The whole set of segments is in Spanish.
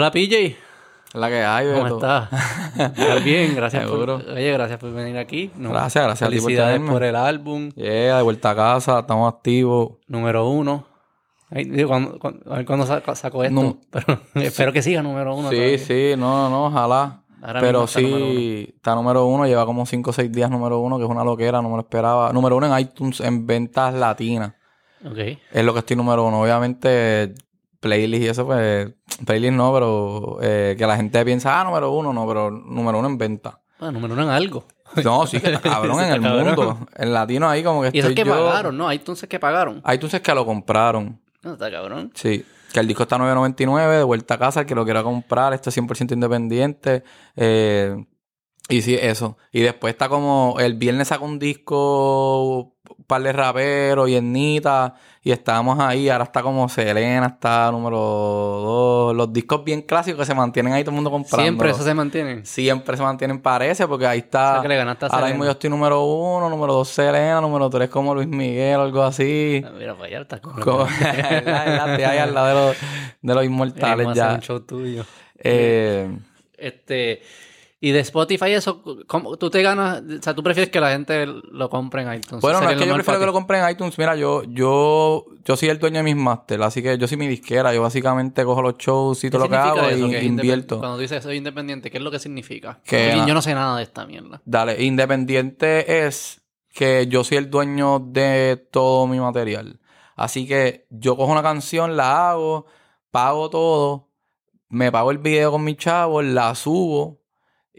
Hola PJ, La que hay, ¿cómo Beto. estás? Estás bien, gracias por, oye, gracias por venir aquí. No, Gracias, gracias a ti por Felicidades por el álbum Yeah, de vuelta a casa, estamos activos. número uno. Ay, digo, cuando, cuando- a ver cuándo saco, saco esto, No. pero espero que siga número uno. Sí, todavía. sí, no, no, ojalá. Ahora Pero número sí, está número uno, lleva como 5 o 6 días número uno, que es una loquera, no me lo esperaba. Número uno en iTunes en ventas latinas. Ok. Es lo que estoy número uno. Obviamente, playlist y eso, pues, playlist no, pero eh, que la gente piensa, ah, número uno, no, pero número uno en venta. Bueno, número uno en algo. No, sí, que está cabrón en Está el cabrón. mundo. En latino ahí como que Y eso es estoy que yo. pagaron, ¿no? Hay entonces que pagaron. iTunes es que lo compraron. No, está cabrón. Sí, que el disco está a 9.99, de vuelta a casa, el que lo quiera comprar, esto es 100% independiente. Eh, y sí, eso. Y después está como, el viernes saca un disco, par de raperos y Ernita, y estábamos ahí, ahora está como Selena, está número 2, los discos bien clásicos que se mantienen ahí todo el mundo comprando. Siempre eso se mantiene. Siempre se mantienen, parece, porque ahí O está... sea, que le ganaste a Ahora mismo yo estoy número uno, número dos Selena, número tres como Luis Miguel, algo así. Ah, Mira, pues ya está con hay al lado de los, de los inmortales ya. un show tuyo. Eh, Este, y de Spotify eso, ¿cómo- tú te ganas, o sea, tú prefieres que la gente lo compre en iTunes. bueno, no es que yo prefiero que lo ti. compren en iTunes. Mira, yo, yo, yo soy el dueño de mis máster, así que yo soy mi disquera. Yo básicamente cojo los shows y ¿Qué todo lo que hago eso? y Que invierto. Cuando tú dices soy independiente, ¿qué es lo que significa? Que- Porque yo no sé nada de esta mierda. Dale, independiente es que yo soy el dueño de todo mi material. Así que yo cojo una canción, la hago, pago todo, me pago el video con mis chavos, la subo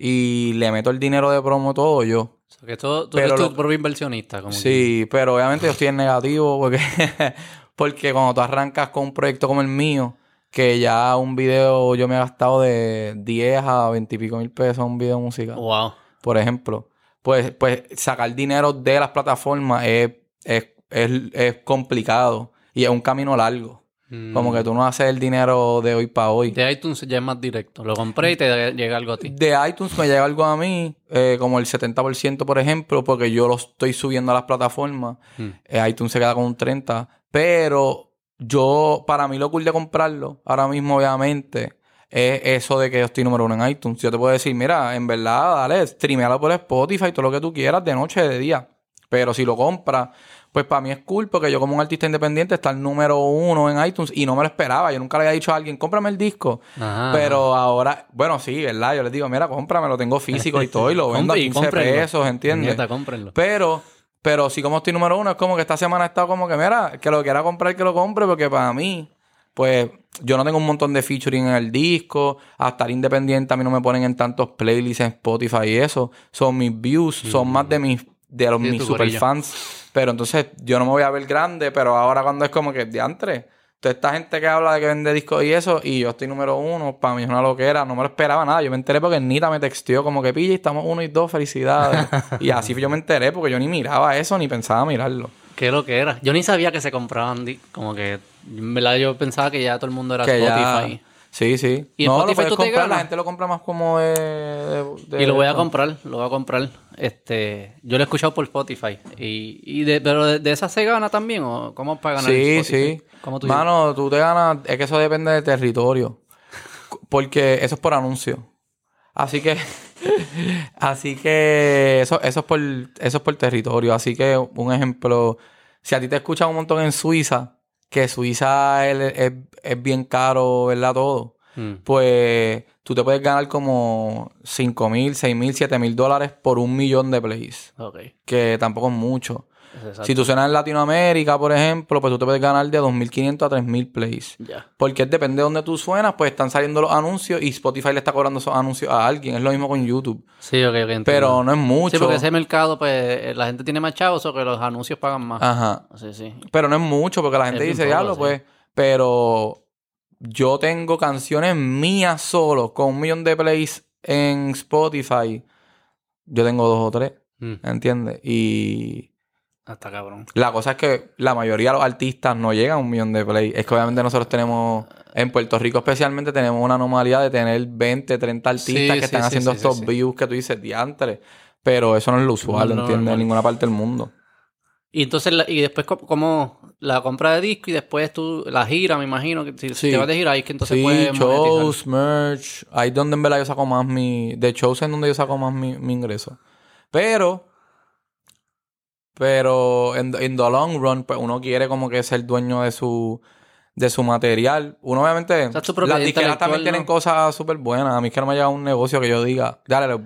y le meto el dinero de promo todo yo. O sea, que todo, tú Pero eres tu propio inversionista. Como Sí, pero obviamente yo estoy en negativo porque, porque cuando tú arrancas con un proyecto como el mío, que ya un video yo me he gastado de 10 a 20 y pico mil pesos un video musical, Wow. por ejemplo, pues, pues sacar dinero de las plataformas es, es, es, es complicado y es un camino largo. Mm. Como que tú no haces el dinero de hoy para hoy. De iTunes ya es más directo. Lo compré y te llega algo a ti. De iTunes me llega algo a mí, eh, como el 70%, por ejemplo, porque yo lo estoy subiendo a las plataformas. Mm. Eh, iTunes se queda con un 30%. Pero yo, para mí lo cool de comprarlo, ahora mismo, obviamente, es eso de que yo estoy número uno en iTunes. Yo te puedo decir, mira, en verdad, dale, streamealo por Spotify, todo lo que tú quieras, de noche, de día. Pero si lo compras, pues para mí es cool, porque yo como un artista independiente está el número uno en iTunes y no me lo esperaba. Yo nunca le había dicho a alguien, cómprame el disco. Ajá. Pero ahora, bueno, sí, ¿verdad? Yo les digo, mira, cómprame, lo tengo físico y todo, y lo vendo a Compre- y 15 cómprenlo. pesos, ¿entiendes? Nieta, cómprenlo. Pero, pero sí como estoy número uno, es como que esta semana he estado como que, mira, que lo quiera comprar, que lo compre, porque para mí, pues, yo no tengo un montón de featuring en el disco, a estar independiente a mí no me ponen en tantos playlists en Spotify y eso. Son mis views, son más de mis, de los mis superfans. Pero entonces yo no me voy a ver grande, pero ahora cuando es como que diantre. Toda esta gente que habla de que vende discos y eso, y yo estoy número uno, para mí es una loquera, no me lo esperaba nada. Yo me enteré porque Nita me texteó como que pilla, estamos uno y dos, felicidades. y así yo me enteré porque yo ni miraba eso ni pensaba mirarlo. ¿Qué lo que era? Yo ni sabía que se compraban. Como que. En verdad, yo pensaba que ya todo el mundo era que Spotify. ya. Sí, sí. ¿Y no, Spotify lo puedes tú te comprar, la ganas? gente lo compra más como de. de- de- Y lo voy a comprar, lo voy a comprar. Este, yo lo he escuchado por Spotify. Y, y de, pero de, de esa se gana también, o cómo para ganar Sí, Spotify? sí. ¿Cómo tú Mano, tú te ganas, es que eso depende del territorio. Porque eso es por anuncio. Así que, así que eso, eso es por, eso es por territorio. Así que, un ejemplo, si a ti te escuchan un montón en Suiza, que Suiza es, es- es bien caro, ¿verdad? Todo. Mm. Pues tú te puedes ganar como 5 mil, 6 mil, 7 mil dólares por un millón de plays. Ok. Que tampoco es mucho. Exacto. Si tú suenas en Latinoamérica, por ejemplo, pues tú te puedes ganar de 2.500 a 3.000 plays. Ya. Porque depende de donde tú suenas, pues están saliendo los anuncios y Spotify le está cobrando esos anuncios a alguien. Es lo mismo con YouTube. Sí, ok, ok. Pero no es mucho. Sí, porque ese mercado, pues, eh, la gente tiene más chavos o que los anuncios pagan más. Ajá. Sí, sí. Pero no es mucho porque la gente Es dice, diablo, pues. Pero yo tengo canciones mías solo con un millón de plays en Spotify. Yo tengo dos o tres, Mm. ¿entiendes? Y Hasta cabrón. La cosa es que la mayoría de los artistas no llegan a un millón de play. Es que obviamente nosotros tenemos, en Puerto Rico especialmente, tenemos una anomalía de tener 20, 30 artistas Sí, que sí, están sí, haciendo estos views que tú dices diantre. Pero eso no es lo usual, No, ¿entiendes? no. En ninguna parte del mundo. Y entonces, y después, co- como la compra de disco y después tú, la gira, me imagino, que si, Sí. te vas de gira, ahí es que entonces sí, puedes shows, merch. Ahí es donde en verdad yo saco más mi... De shows en donde yo saco más mi, mi ingreso. Pero... Pero en, en the long run, pues uno quiere como que ser dueño de su... De su material. Uno obviamente... sea, las disqueras también intelectual, tienen ¿no? cosas súper buenas. A mí es que no me ha llegado un negocio que yo diga... Dale, le-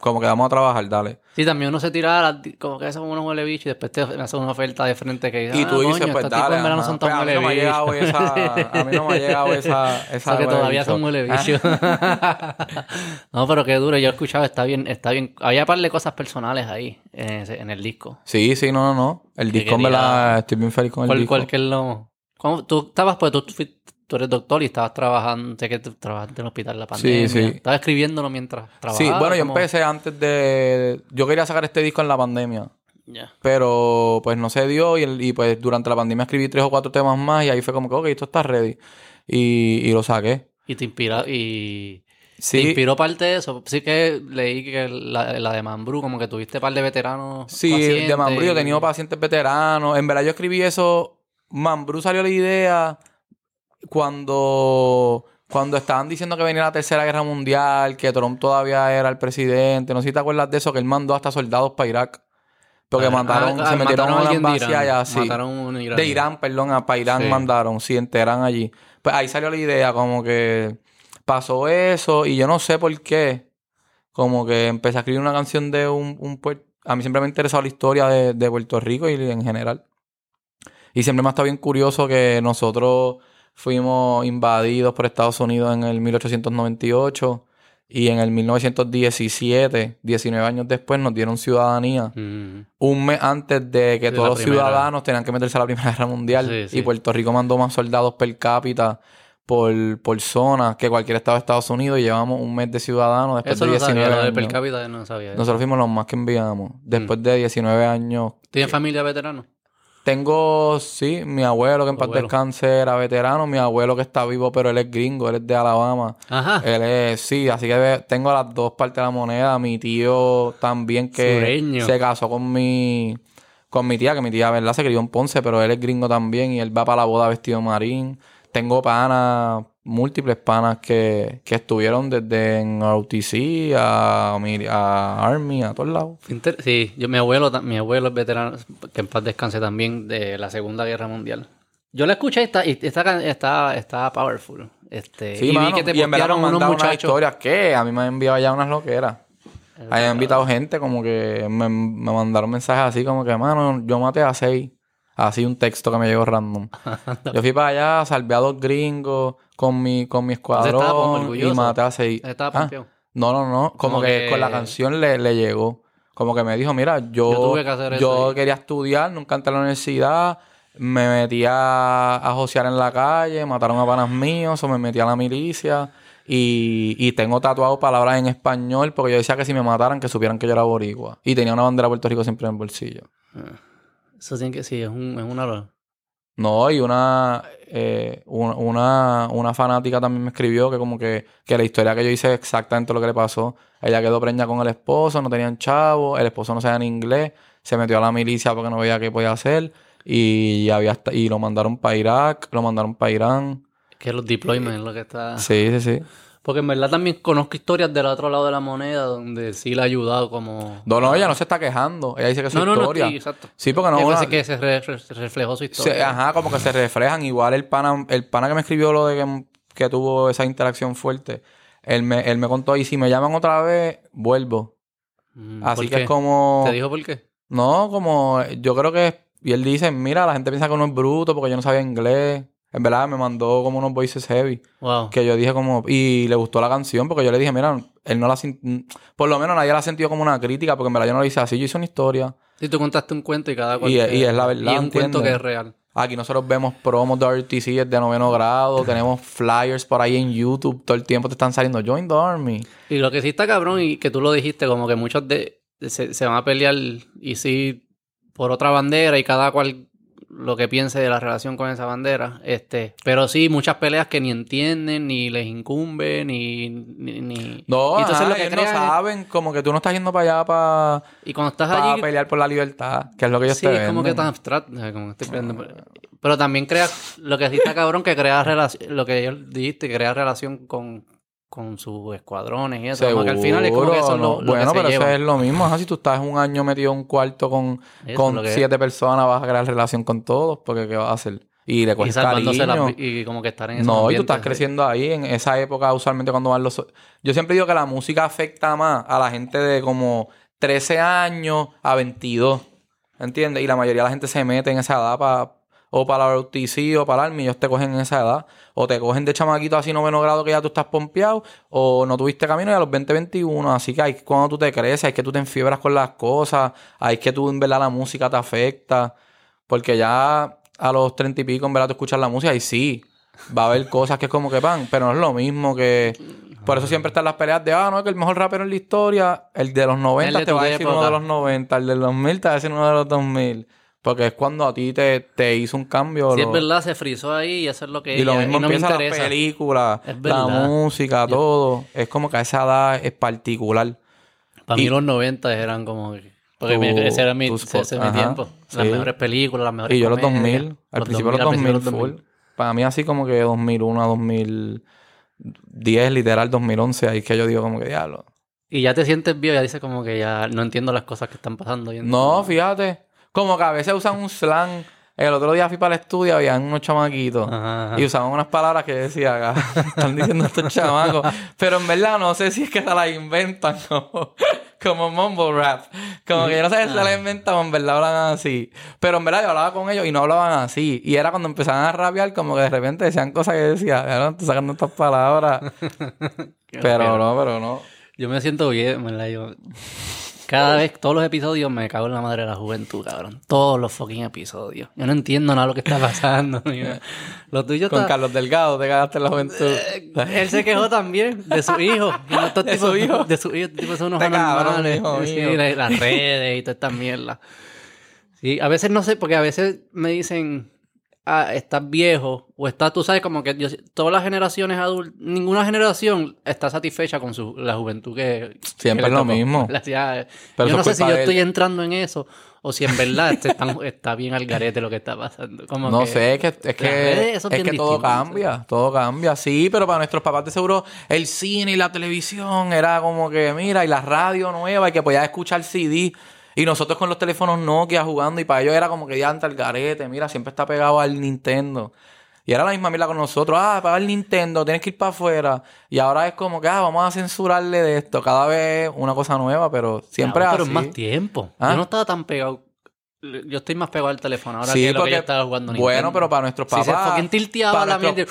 como que vamos a trabajar, dale. Sí, también uno se tira a como que eso uno huele bicho y después te hace una oferta de frente que Y ah, tú dices, coño, pues dale. en verano ajá. son Pues tan a mí no me ha llegado esa... A mí no me ha llegado esa... esa Eso que huele todavía bicho. son huele Ah, bicho. no, pero qué duro. Yo he escuchado, está bien, está bien. Había un par de cosas personales ahí, en, ese- en el disco. Sí, sí, no, no, no. El Que disco, quería- verdad, estoy bien feliz con el ¿Cuál, disco. cuál que es lo...? ¿Cómo? Tú estabas, pues tú, fui- tú eres doctor y estabas trabajando, sé que trabajaste en el hospital en la pandemia. sí. Estabas escribiéndolo mientras trabajabas. Sí, bueno, yo empecé antes de... Yo quería sacar este disco en la pandemia. Ya. Pero pues no se dio y, el- y, pues durante la pandemia escribí tres o cuatro temas más y ahí fue como que, ok, esto está ready. Y, y lo saqué. Y te inspira, y... ¿Te Sí, inspiró parte de eso? Sí que leí que la, la de Mambrú, como que tuviste par de veteranos sí, pacientes de Mambrú yo he tenido pacientes veteranos. En verdad yo escribí eso... Mambrú salió la idea cuando... Cuando estaban diciendo que venía la Tercera Guerra Mundial, que Trump todavía era el presidente, no sé si te acuerdas de eso, que él mandó hasta soldados para Irak. Porque Ah, mataron, ah, se metieron a de base Irán. allá, sí. Mataron un iraní. De Irán, perdón, a para Irán Sí. mandaron, sí, enteran allí. Pues ahí salió la idea, como que pasó eso y yo no sé por qué. Como que empecé a escribir una canción de un, un A mí siempre me ha interesado la historia de, de Puerto Rico y en general. Y siempre me ha estado bien curioso que nosotros fuimos invadidos por Estados Unidos en el 1898 y en el 1917, 19 años después, nos dieron ciudadanía Mm. un mes antes de que De todos los primera. ciudadanos tenían que meterse a la Primera Guerra Mundial. Sí, sí. Y Puerto Rico mandó más soldados per cápita por, por zona que cualquier estado de Estados Unidos. Y llevamos un mes de ciudadanos después Eso de no 19 sabía, lo de años. per cápita no sabía. Nosotros fuimos los más que enviamos. Después Mm. de 19 años. ¿Tienes familia veterano? Tengo, sí, mi abuelo que en paz descanse era veterano. Mi abuelo que está vivo, pero él es gringo. Él es de Alabama. Ajá. Él es, sí, así que tengo las dos partes de la moneda. Mi tío también que Sureño. se casó con mi con mi tía, que mi tía, ¿verdad? Se crió en Ponce, pero él es gringo también y él va para la boda vestido marín. Tengo panas, múltiples panas que, que estuvieron desde en ROTC a, Army, a todos lados. Sí, yo, mi abuelo, mi abuelo es veterano, que en paz descanse también, de la Segunda Guerra Mundial. Yo la escuché y está, y está, está, está powerful. Este, Sí, y mano, vi que te y en verdad unos unas historias que a mí me han enviado ya unas loqueras. Ahí han invitado gente como que me, me mandaron mensajes así como que, mano, yo maté a seis. Así un texto que me llegó random. yo fui para allá, salvé a dos gringos con mi, con mi escuadrón y maté a seis. Estaba Ah, no, no, no. Como, Como que, que- con la canción le, le llegó. Como que me dijo, mira, yo, Yo tuve que hacer eso yo y- quería estudiar, nunca entré a la universidad, me metí a, a josear en la calle, mataron a panas míos, o me metí a la milicia. Y, y tengo tatuado palabras en español porque yo decía que si me mataran que supieran que yo era boricua. Y tenía una bandera de Puerto Rico siempre en el bolsillo. Eso tiene que, sí, es, un, es una... No, y una, eh, un- una, una fanática también me escribió que como que, que la historia que yo hice es exactamente lo que le pasó. Ella quedó preñada con el esposo, no tenían chavo, el esposo no sabía ni inglés, se metió a la milicia porque no veía qué podía hacer y había hasta- y lo mandaron para Irak, lo mandaron para Irán. Que los deployments es lo que está... Sí, sí, sí. Porque en verdad también conozco historias del otro lado de la moneda donde sí le ha ayudado como... No, no, ella no se está quejando. Ella dice que es su no, no, no, historia. sí, exacto. Sí, porque no. Una- parece que se, re- se reflejó su historia. se- ajá, como que se reflejan. Igual el pana, el pana que me escribió lo de que, que tuvo esa interacción fuerte. Él me, él me contó, y si me llaman otra vez, vuelvo. Mm, Así ¿por que qué? es como. ¿Te dijo por qué? No, como. Yo creo que. Y él dice: Mira, la gente piensa que uno es bruto porque yo no sabía inglés. En verdad, me mandó como unos voices heavy. Wow. Que yo dije como... Y le gustó la canción porque yo le dije, mira, él no la... Por lo menos nadie la ha sentido como una crítica porque en verdad yo no lo hice así. Yo hice una historia. Si tú contaste un cuento y cada cual... Y- y es la verdad, Y un cuento que es real. Aquí nosotros vemos promos de RTC de noveno grado. tenemos flyers por ahí en YouTube. Todo el tiempo te están saliendo Join the Army. Y lo que sí está cabrón y que tú lo dijiste, como que muchos de- se, se van a pelear y sí por otra bandera y cada cual lo que piense de la relación con esa bandera. Este, pero sí, muchas peleas que ni entienden, ni les incumbe, ni... ni, ni- No, Y entonces ajá, lo que ellos no saben, como que tú no estás yendo para allá para, Y cuando estás para allí... pelear por la libertad, que es lo que ellos Sí, te es como que tan abstracto. como que estoy peleando por- Pero también crea... Lo que sí está cabrón, que crea relación... Lo que ellos dijiste, crea relación con, con sus escuadrones y eso. Como que al final es como que eso es lo, ¿no? lo Bueno, que se pero eso es lo mismo. Ajá, si tú estás un año metido en un cuarto con, con siete personas, vas a crear relación con todos, porque ¿qué vas a hacer? Y le Y las cariño. vi- y como que estar en esos No, y tú estás creciendo ahí en esa época, usualmente cuando van los... Yo siempre digo que la música afecta más a la gente de como 13 años a 22, ¿entiendes? Y la mayoría de la gente se mete en esa edad para... O para la UTC o para el Army, ellos te cogen en esa edad. O te cogen de chamaquito así noveno grado que ya tú estás pompeado. O no tuviste camino y a los 20, 21. Así que ahí es cuando tú te creces, hay que tú te enfiebras con las cosas. Ahí es que tú en verdad la música te afecta. Porque ya a los 30 y pico en verdad tú escuchas la música y sí, va a haber cosas que es como que van, pero no es lo mismo que... Por eso siempre están las peleas de, ah, no, que el mejor rapero en la historia, el de los 90 El de te va a decir época. uno de los 90, el de los 2000 te va a decir uno de los 2000. Porque es cuando a ti te, te hizo un cambio. Si lo- es verdad, se frizó ahí y eso es lo que y lo mismo no me empieza películas, Es la música, todo. Es como que a esa edad es particular. Para mí Y- los 90 eran como... Porque Tu- ese era mi, ese, ese mi ajá, tiempo. Las sí. mejores películas, las mejores Y yo los comedias. 2000, al principio de los 2000, full. Para mí así como que 2001 a 2010, literal 2011, ahí es que yo digo como que diablo. Y ya te sientes viejo, ya dices como que ya no entiendo las cosas que están pasando. hoy en No, día. fíjate, como que a veces usan un slang. El otro día fui para el estudio, había unos chamaquitos. Ajá, ajá. Y usaban unas palabras que decía, "Ah, están diciendo estos chamacos. Pero en verdad no sé si es que se las inventan como, como mumble rap. Como que yo no sé si se las inventan o en verdad hablan así. Pero en verdad yo hablaba con ellos y no hablaban así. Y era cuando empezaban a rapear como que de repente decían cosas que decía, ya no sacando estas palabras. pero no, pero no. Yo me siento bien, ¿verdad? Yo... Cada vez, todos los episodios me cago en la madre de la juventud, cabrón. Todos los fucking episodios. Yo no entiendo nada de lo que está pasando. Lo tuyo Con está... Carlos Delgado te cagaste en la juventud. Eh, Él se quejó también de su hijo. Estos ¿De tipos- su hijo? De su hijo. Tipos son unos anormales. hijo Sí, las redes y toda esta mierda. Sí, a veces no sé, porque a veces me dicen, ah, estás viejo, o estás, tú sabes, como que yo, todas las generaciones adultas, ninguna generación está satisfecha con su, la juventud que. Siempre que es lo tocó. mismo. La- ya, Pero yo no sé si yo él. estoy entrando en eso, o si en verdad este está, está bien al garete lo que está pasando. Como No que- sé, es que, es que, es que todo cambia, todo cambia. Sí, pero para nuestros papás de seguro el cine y la televisión era como que, mira, y la radio nueva y que podías escuchar CD. Y nosotros con los teléfonos Nokia jugando y para ellos era como que ya anta el garete, mira, siempre está pegado al Nintendo. Y era la misma mierda con nosotros, ah, para el Nintendo, tienes que ir para afuera. Y ahora es como que, ah, vamos a censurarle de esto. Cada vez una cosa nueva, pero siempre así. pero es más tiempo. ¿Ah? Yo no estaba tan pegado. Yo estoy más pegado al teléfono ahora Sí, que lo que yo estaba jugando bueno, Nintendo. pero para nuestros Si se papás- fucking tilteaba la mente,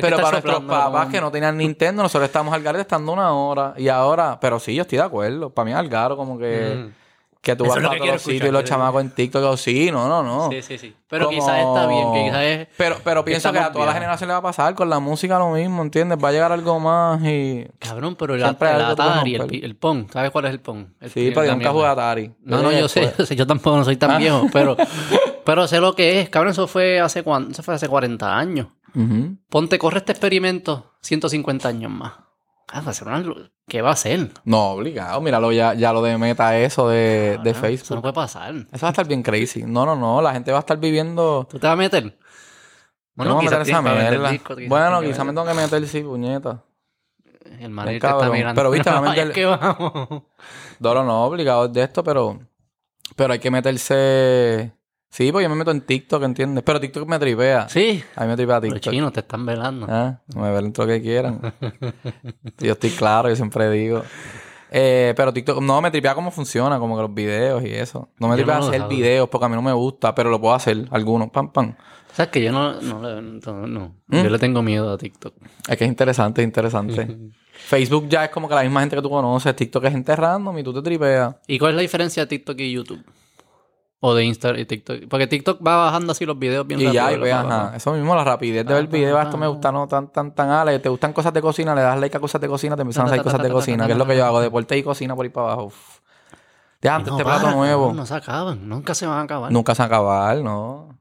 Pero para nuestros papás que no tenían Nintendo, nosotros estábamos al garete estando una hora. Y ahora, pero sí, yo estoy de acuerdo. Para mí es algaro como que, Mm. Que tú Eso vas para todos sitios y los chamacos en TikTok. Yo, sí, no, no, no. Sí, sí, sí. Pero Como- quizás está bien, que quizás es... Pero, pero pienso que a toda la viejos. generación le va a pasar con la música lo mismo, ¿entiendes? Va a llegar algo más y... Cabrón, pero el, el Atari, el, el Pong, ¿sabes cuál es el Pong? El Sí, pero yo la nunca jugué Atari. No, no, yo sé, después. yo sé, yo tampoco no soy tan Ah. viejo, pero, pero sé lo que es. Cabrón, eso fue hace cuánto, eso fue hace 40 años. Ponte, corre este experimento 150 años más. Lu- ¿Qué va a ser? No, obligado. Míralo ya, ya lo de meta eso de, de Cabrón, Eso no Facebook. puede pasar. Eso va a estar bien crazy. No, no, no. La gente va a estar viviendo... ¿Tú te vas a meter? Bueno, no quizás esa mierda. quizás Bueno, quizás me tengo que meter, sí, puñeta. El Bien te está mirando. Pero, viste, No, va a es meter- que vamos. Dolo no, obligado de esto, pero. Pero hay que meterse. Sí, pues yo me meto en TikTok, ¿entiendes? Pero TikTok me tripea. Sí. A mí me tripea Los TikTok. chinos te están velando. Ah, me ven todo lo que quieran. yo estoy claro, yo siempre digo. Eh, pero TikTok, no, me tripea cómo funciona, como que los videos y eso. No me Yo tripea no hacer videos porque a mí no me gusta, pero lo puedo hacer, algunos, pam, pam. ¿Sabes que yo no, no, no. ¿Mm? Yo le tengo miedo a TikTok. Es que es interesante, es interesante. Facebook ya es como que la misma gente que tú conoces, TikTok es gente random y tú te tripeas. ¿Y cuál es la diferencia de TikTok y YouTube? O de Instagram y TikTok. Porque TikTok va bajando así los videos bien Y ya, y rápido, ve, lo va ajá. Eso mismo, la rapidez de ver videos. ah, Esto me gusta, no tan, tan, tan. Ale, te gustan cosas de cocina, le das like a cosas de cocina, te empiezan a ta, cosas de cocina, que es lo que yo hago, deporte y cocina por ahí para abajo. Uf. Ya, Y antes no este plato nuevo. No se acaban. Nunca se van a acabar. Nunca se acabar, ¿no?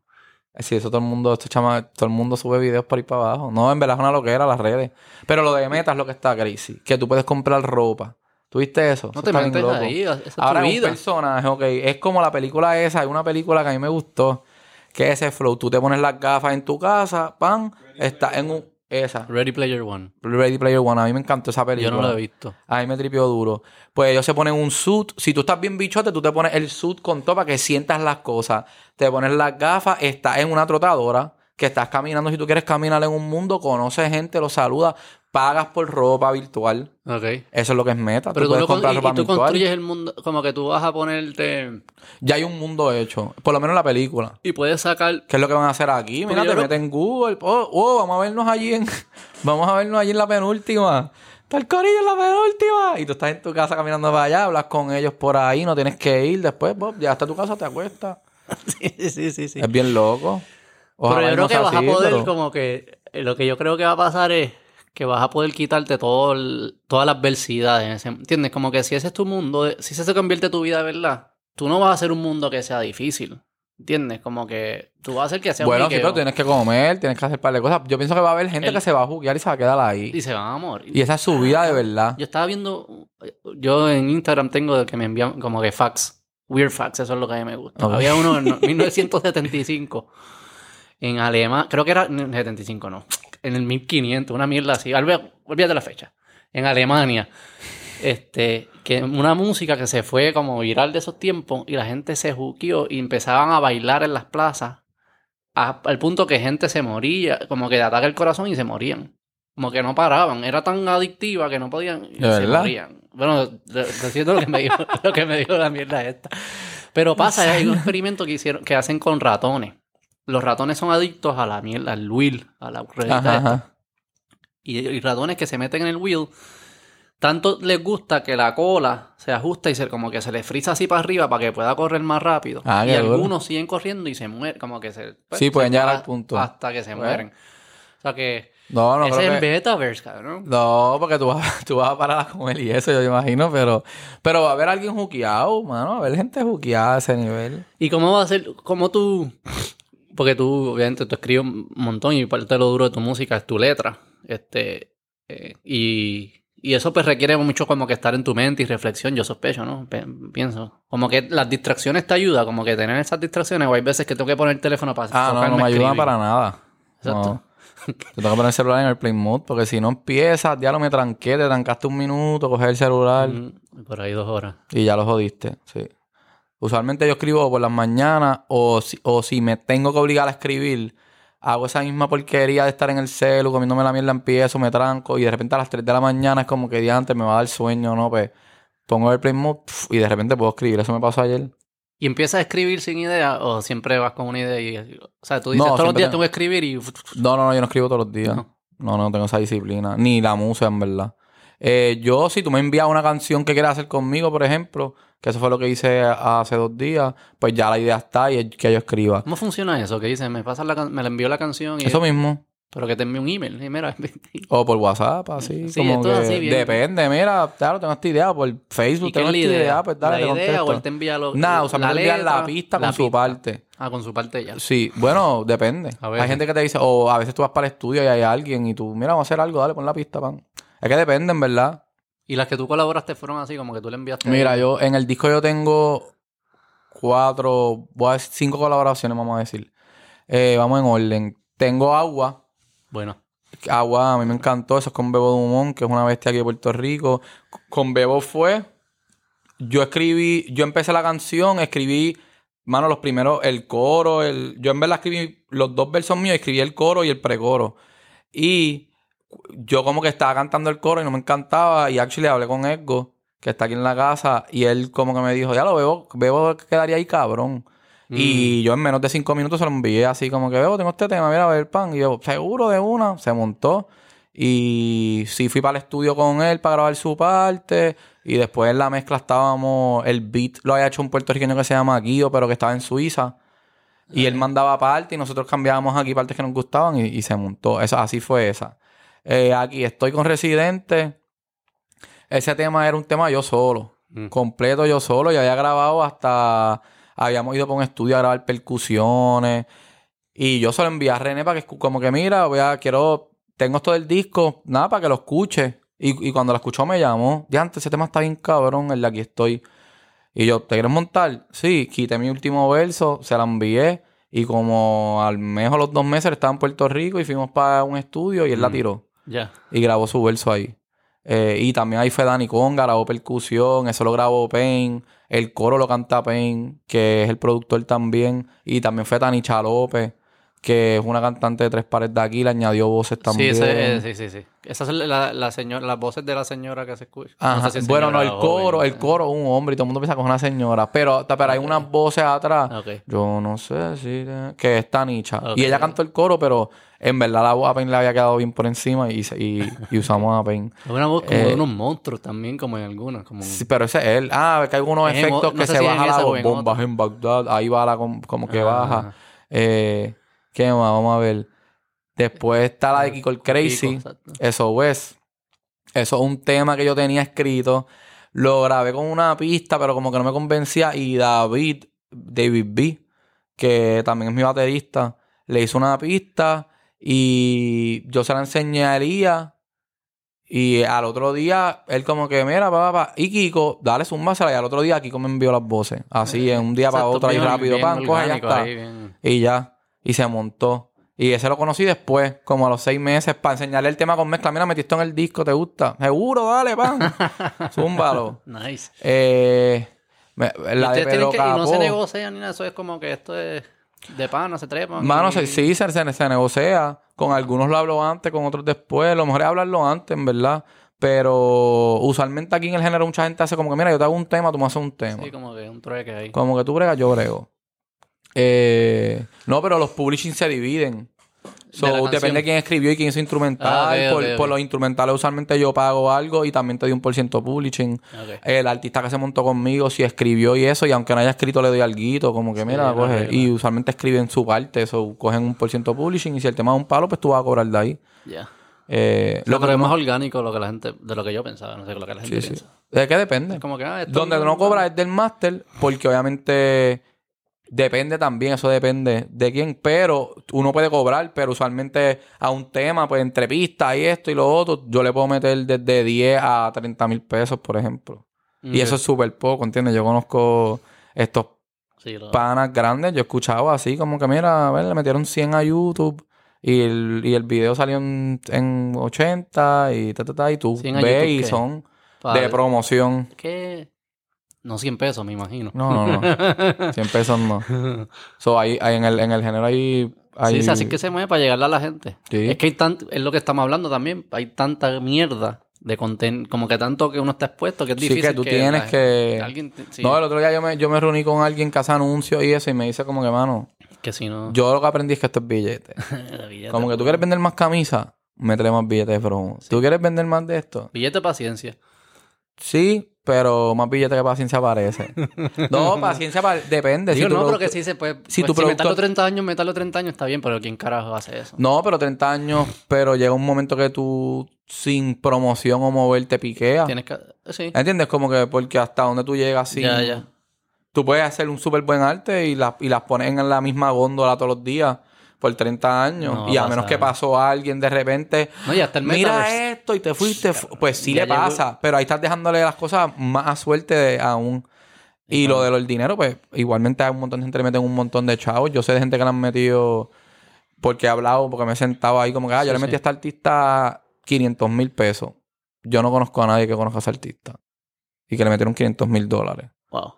Sí, eso todo el mundo, esto chama, todo el mundo sube videos por ahí para abajo. No, en verdad es una loquera las redes. Pero lo de Meta es lo que está crazy. Que tú puedes comprar ropa. ¿Tuviste eso? No Eso te metes ahí, esa es tu Ahora un personaje, ok. Es como la película esa, hay una película que a mí me gustó. Que es ese flow. Tú te pones las gafas en tu casa, pan, está en un... Esa. Ready Player One. Ready Player One. A mí me encantó esa Yo película. no lo he visto. A mí me tripió duro. Pues ellos se ponen un suit. Si tú estás bien bichote, tú te pones el suit con todo para que sientas las cosas. Te pones las gafas, estás en una trotadora, que estás caminando. Si tú quieres caminar en un mundo, conoces gente, los saludas, pagas por ropa virtual. Ok. Eso es lo que es meta. Pero tú tú, lo con- y, ropa y tú construyes el mundo, como que tú vas a ponerte Ya hay un mundo hecho. Por lo menos en la película. y puedes sacar. ¿Qué es lo que van a hacer aquí? Mira, te creo- meten en Google. Oh, oh, vamos a vernos allí en... vamos a vernos allí en la penúltima. Está el corillo en la penúltima. Y tú estás en tu casa caminando para allá, hablas con ellos por ahí, no tienes que ir. Después, Bob, ya hasta tu casa, te acuestas. sí, sí, sí, sí. Es bien loco. Ojalá pero yo creo que vas a poder, pero- como que. eh, Lo que yo creo que va a pasar es que vas a poder quitarte todo el- todas las adversidades. en ese- ¿Entiendes? Como que si ese es tu mundo, de- si ese se convierte tu vida de verdad, tú no vas a hacer un mundo que sea difícil. ¿Entiendes? Como que tú vas a hacer que sea Bueno, sí, pero tienes que comer, tienes que hacer un par de cosas. Yo pienso que va a haber gente El- que se va a juguear y se va a quedar ahí. y se van a morir. Y esa es su vida de verdad. Yo estaba viendo, yo en Instagram tengo que me envían como que fax, weird fax, eso es lo que a mí me gusta. Había uno en 1975 en Alemania, creo que era en 75, no, en el 1500, una mierda así, olvídate la fecha, en Alemania, este, que una música que se fue como viral de esos tiempos y la gente se juqueó y empezaban a bailar en las plazas a- al punto que gente se moría, como que de ataque al corazón y se morían. Como que no paraban, era tan adictiva que no podían y ¿De se verdad? morían. Bueno, diciendo lo que me dijo, lo que me dijo la mierda esta. Pero pasa, hay un experimento que hicieron, que hacen con ratones. Los ratones son adictos a la mierda, al wheel, a la ruedita Ajá. Y, y ratones que se meten en el wheel, tanto les gusta que la cola se ajusta y se, como que se les frisa así para arriba para que pueda correr más rápido. Ah, y algunos siguen corriendo y se mueren, como que se... pues, Sí, pueden llegar al punto. Hasta que se Bueno. mueren. O sea que... No, no ese es el que... Betaverse, cabrón. No, porque tú vas, tú vas a parar a comer y eso, yo imagino, pero... Pero va a haber alguien juqueado, mano. Va a haber gente juqueada a ese nivel. ¿Y cómo va a ser? ¿Cómo tú...? Porque tú, obviamente, tú escribes un montón y parte de lo duro de tu música es tu letra. Este... eh, y... Y eso pues requiere mucho como que estar en tu mente y reflexión, yo sospecho, ¿no? Pienso. Como que las distracciones te ayudan, como que tener esas distracciones, o hay veces que tengo que poner el teléfono para Ah, no, no me a ayuda escribir. para nada. Exacto. No. Te tengo que poner el celular en el play mode porque si no empiezas, ya lo me tranqué, te trancaste un minuto, coger el celular Mm, Por ahí dos horas. y ya lo jodiste, sí. Usualmente yo escribo por las mañanas o si, o si me tengo que obligar a escribir, hago esa misma porquería de estar en el celu, comiéndome la mierda, empiezo, me tranco y de repente a las 3 de la mañana es como que diante me va a dar sueño, ¿no? Pues pongo el pf, y de repente puedo escribir. Eso me pasó ayer. ¿Y empiezas a escribir sin idea o siempre vas con una idea? Y, o sea, tú dices, No, todos los días tengo- que escribir y... No, no, no, yo no escribo todos los días. No. No, no, tengo esa disciplina. Ni la musa, en verdad. Eh, yo, si tú me envías una canción que quieras hacer conmigo, por ejemplo, que eso fue lo que hice hace dos días, pues ya la idea está y es que yo escriba. ¿Cómo funciona eso? Que dices, me pasas la me la envió la canción y... Eso mismo. Pero que te envíe un email. Y mira, O por WhatsApp, así. Sí, como que así, bien. Depende, mira, claro, tengo esta idea. Por Facebook ¿y qué tengo esta idea. idea? pues dale, ¿La te idea o él te envía lo, Nada, envían la letra, pista la con su parte. Ah, con su parte ya. Sí, bueno, depende. A. Hay gente que te dice, o a veces tú vas para el estudio y hay alguien y tú, mira, vamos a hacer algo, dale, pon la pista, pan. Es que depende, en verdad. Y las que tú colaboraste fueron así, como que tú le enviaste... Mira, yo en el disco yo tengo cuatro, voy a decir cinco colaboraciones, vamos a decir. Eh, vamos en orden. Tengo Agua. Bueno. Agua, a mí me encantó. Eso es con Bebo Dumont, que es una bestia aquí de Puerto Rico. Con Bebo fue. Yo escribí, yo empecé la canción, escribí, mano, los primeros, el coro, el. Yo en verdad escribí los dos versos míos, escribí el coro y el precoro. Y yo como que estaba cantando el coro y no me encantaba. Y actually hablé con Edgo, que está aquí en la casa, y él como que me dijo, ya lo veo, veo que quedaría ahí cabrón. Y yo en menos de cinco minutos se lo envié así como que veo, tengo este tema, mira, a ver, pan. Y yo, seguro de una, se montó. Y sí fui para el estudio con él para grabar su parte. Y después en la mezcla estábamos, el beat lo había hecho un puertorriqueño que se llama Guido, pero que estaba en Suiza. Y él mandaba parte y nosotros cambiábamos aquí partes que nos gustaban y, y se montó. Eso, así fue esa. Eh, aquí estoy con Residente. Ese tema era un tema yo solo. Mm. Completo yo solo. Y había grabado hasta... Habíamos ido por un estudio a grabar percusiones. Y yo se lo envié a René para que como que mira, voy a, quiero, tengo esto del disco, nada, para que lo escuche. Y, y cuando lo escuchó me llamó, ya antes ese tema está bien cabrón, el de aquí estoy. Y yo, ¿te quieres montar? Sí, quité mi último verso, se la envié. Y como al mes o los dos meses estaba en Puerto Rico y fuimos para un estudio y él la Mm. tiró. Ya. Y grabó su verso ahí. Eh, y también ahí fue Dani Conga, grabó percusión, eso lo grabó Pain. El coro lo canta Pain, que es el productor también. Y también fue Tanicha López, que es una cantante de tres pares de aquí, le añadió voces Sí, también. ese- eh, sí, sí, sí. Esas son la, la señora, las voces de la señora que se escucha. No Ajá. sé si es bueno, no, el coro, joven. el coro es un hombre y todo el mundo piensa que es una señora. Pero, pero hay unas voces atrás. Yo no sé si... Que es Tanicha. Ok. Y ella cantó el coro, pero en verdad la voz a Pain le había quedado bien por encima y, y, y usamos a Pain. Es una voz como Eh, de unos monstruos también, como en algunas. Como... Sí, pero ese es él. Ah, que hay algunos en efectos no que se si en baja esa la o voz. en Bombas en Bagdad. Ahí va la com- como que Ah. baja. Eh, ¿Qué más? Vamos a ver. Después está la de Kiko el Crazy. Kiko. Eso es. Eso es un tema que yo tenía escrito. Lo grabé con una pista, pero como que no me convencía. Y David, David B, que también es mi baterista, le hizo una pista y yo se la enseñé a Elías. Y al otro día, él como que, mira, papá, papá, y Kiko, dale zumbásela. Y al otro día, Kiko me envió las voces. Así, en un día para Exacto, otro, ahí bien- rápido, bien pan, coge, ya está. ahí, Y ya. Y se montó. Y ese lo conocí después, como a los seis meses, para enseñarle el tema con mezcla. Mira, metiste en el disco, ¿te gusta? Seguro, dale, pan. Zúmbalo. Nice. Eh, me- la de Pedro que- y no se negocia ni nada, eso es como que esto es de pana, se trepan. Mano, y- sí, se, se, se negocia. Con algunos lo hablo antes, con otros después. Lo mejor es hablarlo antes, en verdad. Pero usualmente aquí en el género mucha gente hace como que, mira, yo te hago un tema, tú me haces un tema. Sí, como que un trueque ahí. Como que tú bregas, yo brego. Eh, no, pero los publishing se dividen. So, De depende de quién escribió y quién hizo instrumental. Ah, por, los instrumentales usualmente yo pago algo y también te doy un por ciento publishing. El artista que se montó conmigo, si escribió y eso, y aunque no haya escrito, le doy alguito, como que Sí, mira, coge. Y usualmente escriben su parte, eso, cogen un por ciento publishing, y si el tema es un palo, pues tú vas a cobrar de ahí. Ya. Eh, Lo lo pero que es más orgánico lo que la gente, de lo que yo pensaba, no sé lo que la gente Sí, sí. piensa. ¿De qué depende? Es como que, ah, Donde no cobras es del máster, porque obviamente depende también, eso depende de quién, pero uno puede cobrar, pero usualmente a un tema, pues entre pistas y esto y lo otro, yo le puedo meter desde 10 a 30 mil pesos, por ejemplo. Y eso es súper poco, ¿entiendes? Yo conozco estos Sí, panas grandes, yo he escuchado así, como que mira, a ver, le metieron 100 a YouTube. Y el, y el video salió en, en 80 y ta, ta, ta, y tú 100 a ves y son de promoción. ¿Qué? No 100 pesos, me imagino. No, no, no. 100 pesos no. So, ahí, ahí en, el, en el género hay... hay Sí, sí, así que se mueve para llegarle a la gente. Sí. Es que hay tanto, es lo que estamos hablando también, hay tanta mierda de contenido, como que tanto que uno está expuesto que es Sí, difícil que tú tienes la- que- alguien te- sí, No, el otro día yo me, yo me reuní con alguien que hace anuncios y eso y me dice como que, mano, que si no... yo lo que aprendí es que esto es billete. billete, Como que tú quieres vender más camisas, métele más billetes de promo. ¿Tú quieres vender más de esto? Billete de paciencia. Sí, pero más billete que paciencia parece. no, paciencia pa- depende. Digo, si no, pero que sí se puede... si pues, tu si producto- 30 años, meterlo 30 años está bien, pero ¿quién carajo hace eso? No, pero 30 años, pero llega un momento que tú sin promoción o moverte piquea. Tienes que... Sí. ¿Entiendes? Como que porque hasta donde tú llegas sin... Ya, ya. Tú puedes hacer un súper buen arte y, la- y las pones en la misma góndola todos los días por 30 años. No y a menos que pasó a alguien de repente... No, y hasta el metaverse. Mira esto y te fuiste. fu-". Pues sí Ya le llegó- pasa, pero ahí estás dejándole las cosas más a suerte aún. Y lo de dinero, pues igualmente hay un montón de gente que le meten un montón de chavos. Yo sé de gente que le han metido porque he hablado, porque me he sentado ahí como que, ah, yo Sí, le metí sí. a este artista 500 mil pesos. Yo no conozco a nadie que conozca a ese artista. Y que le metieron 500 mil dólares Wow.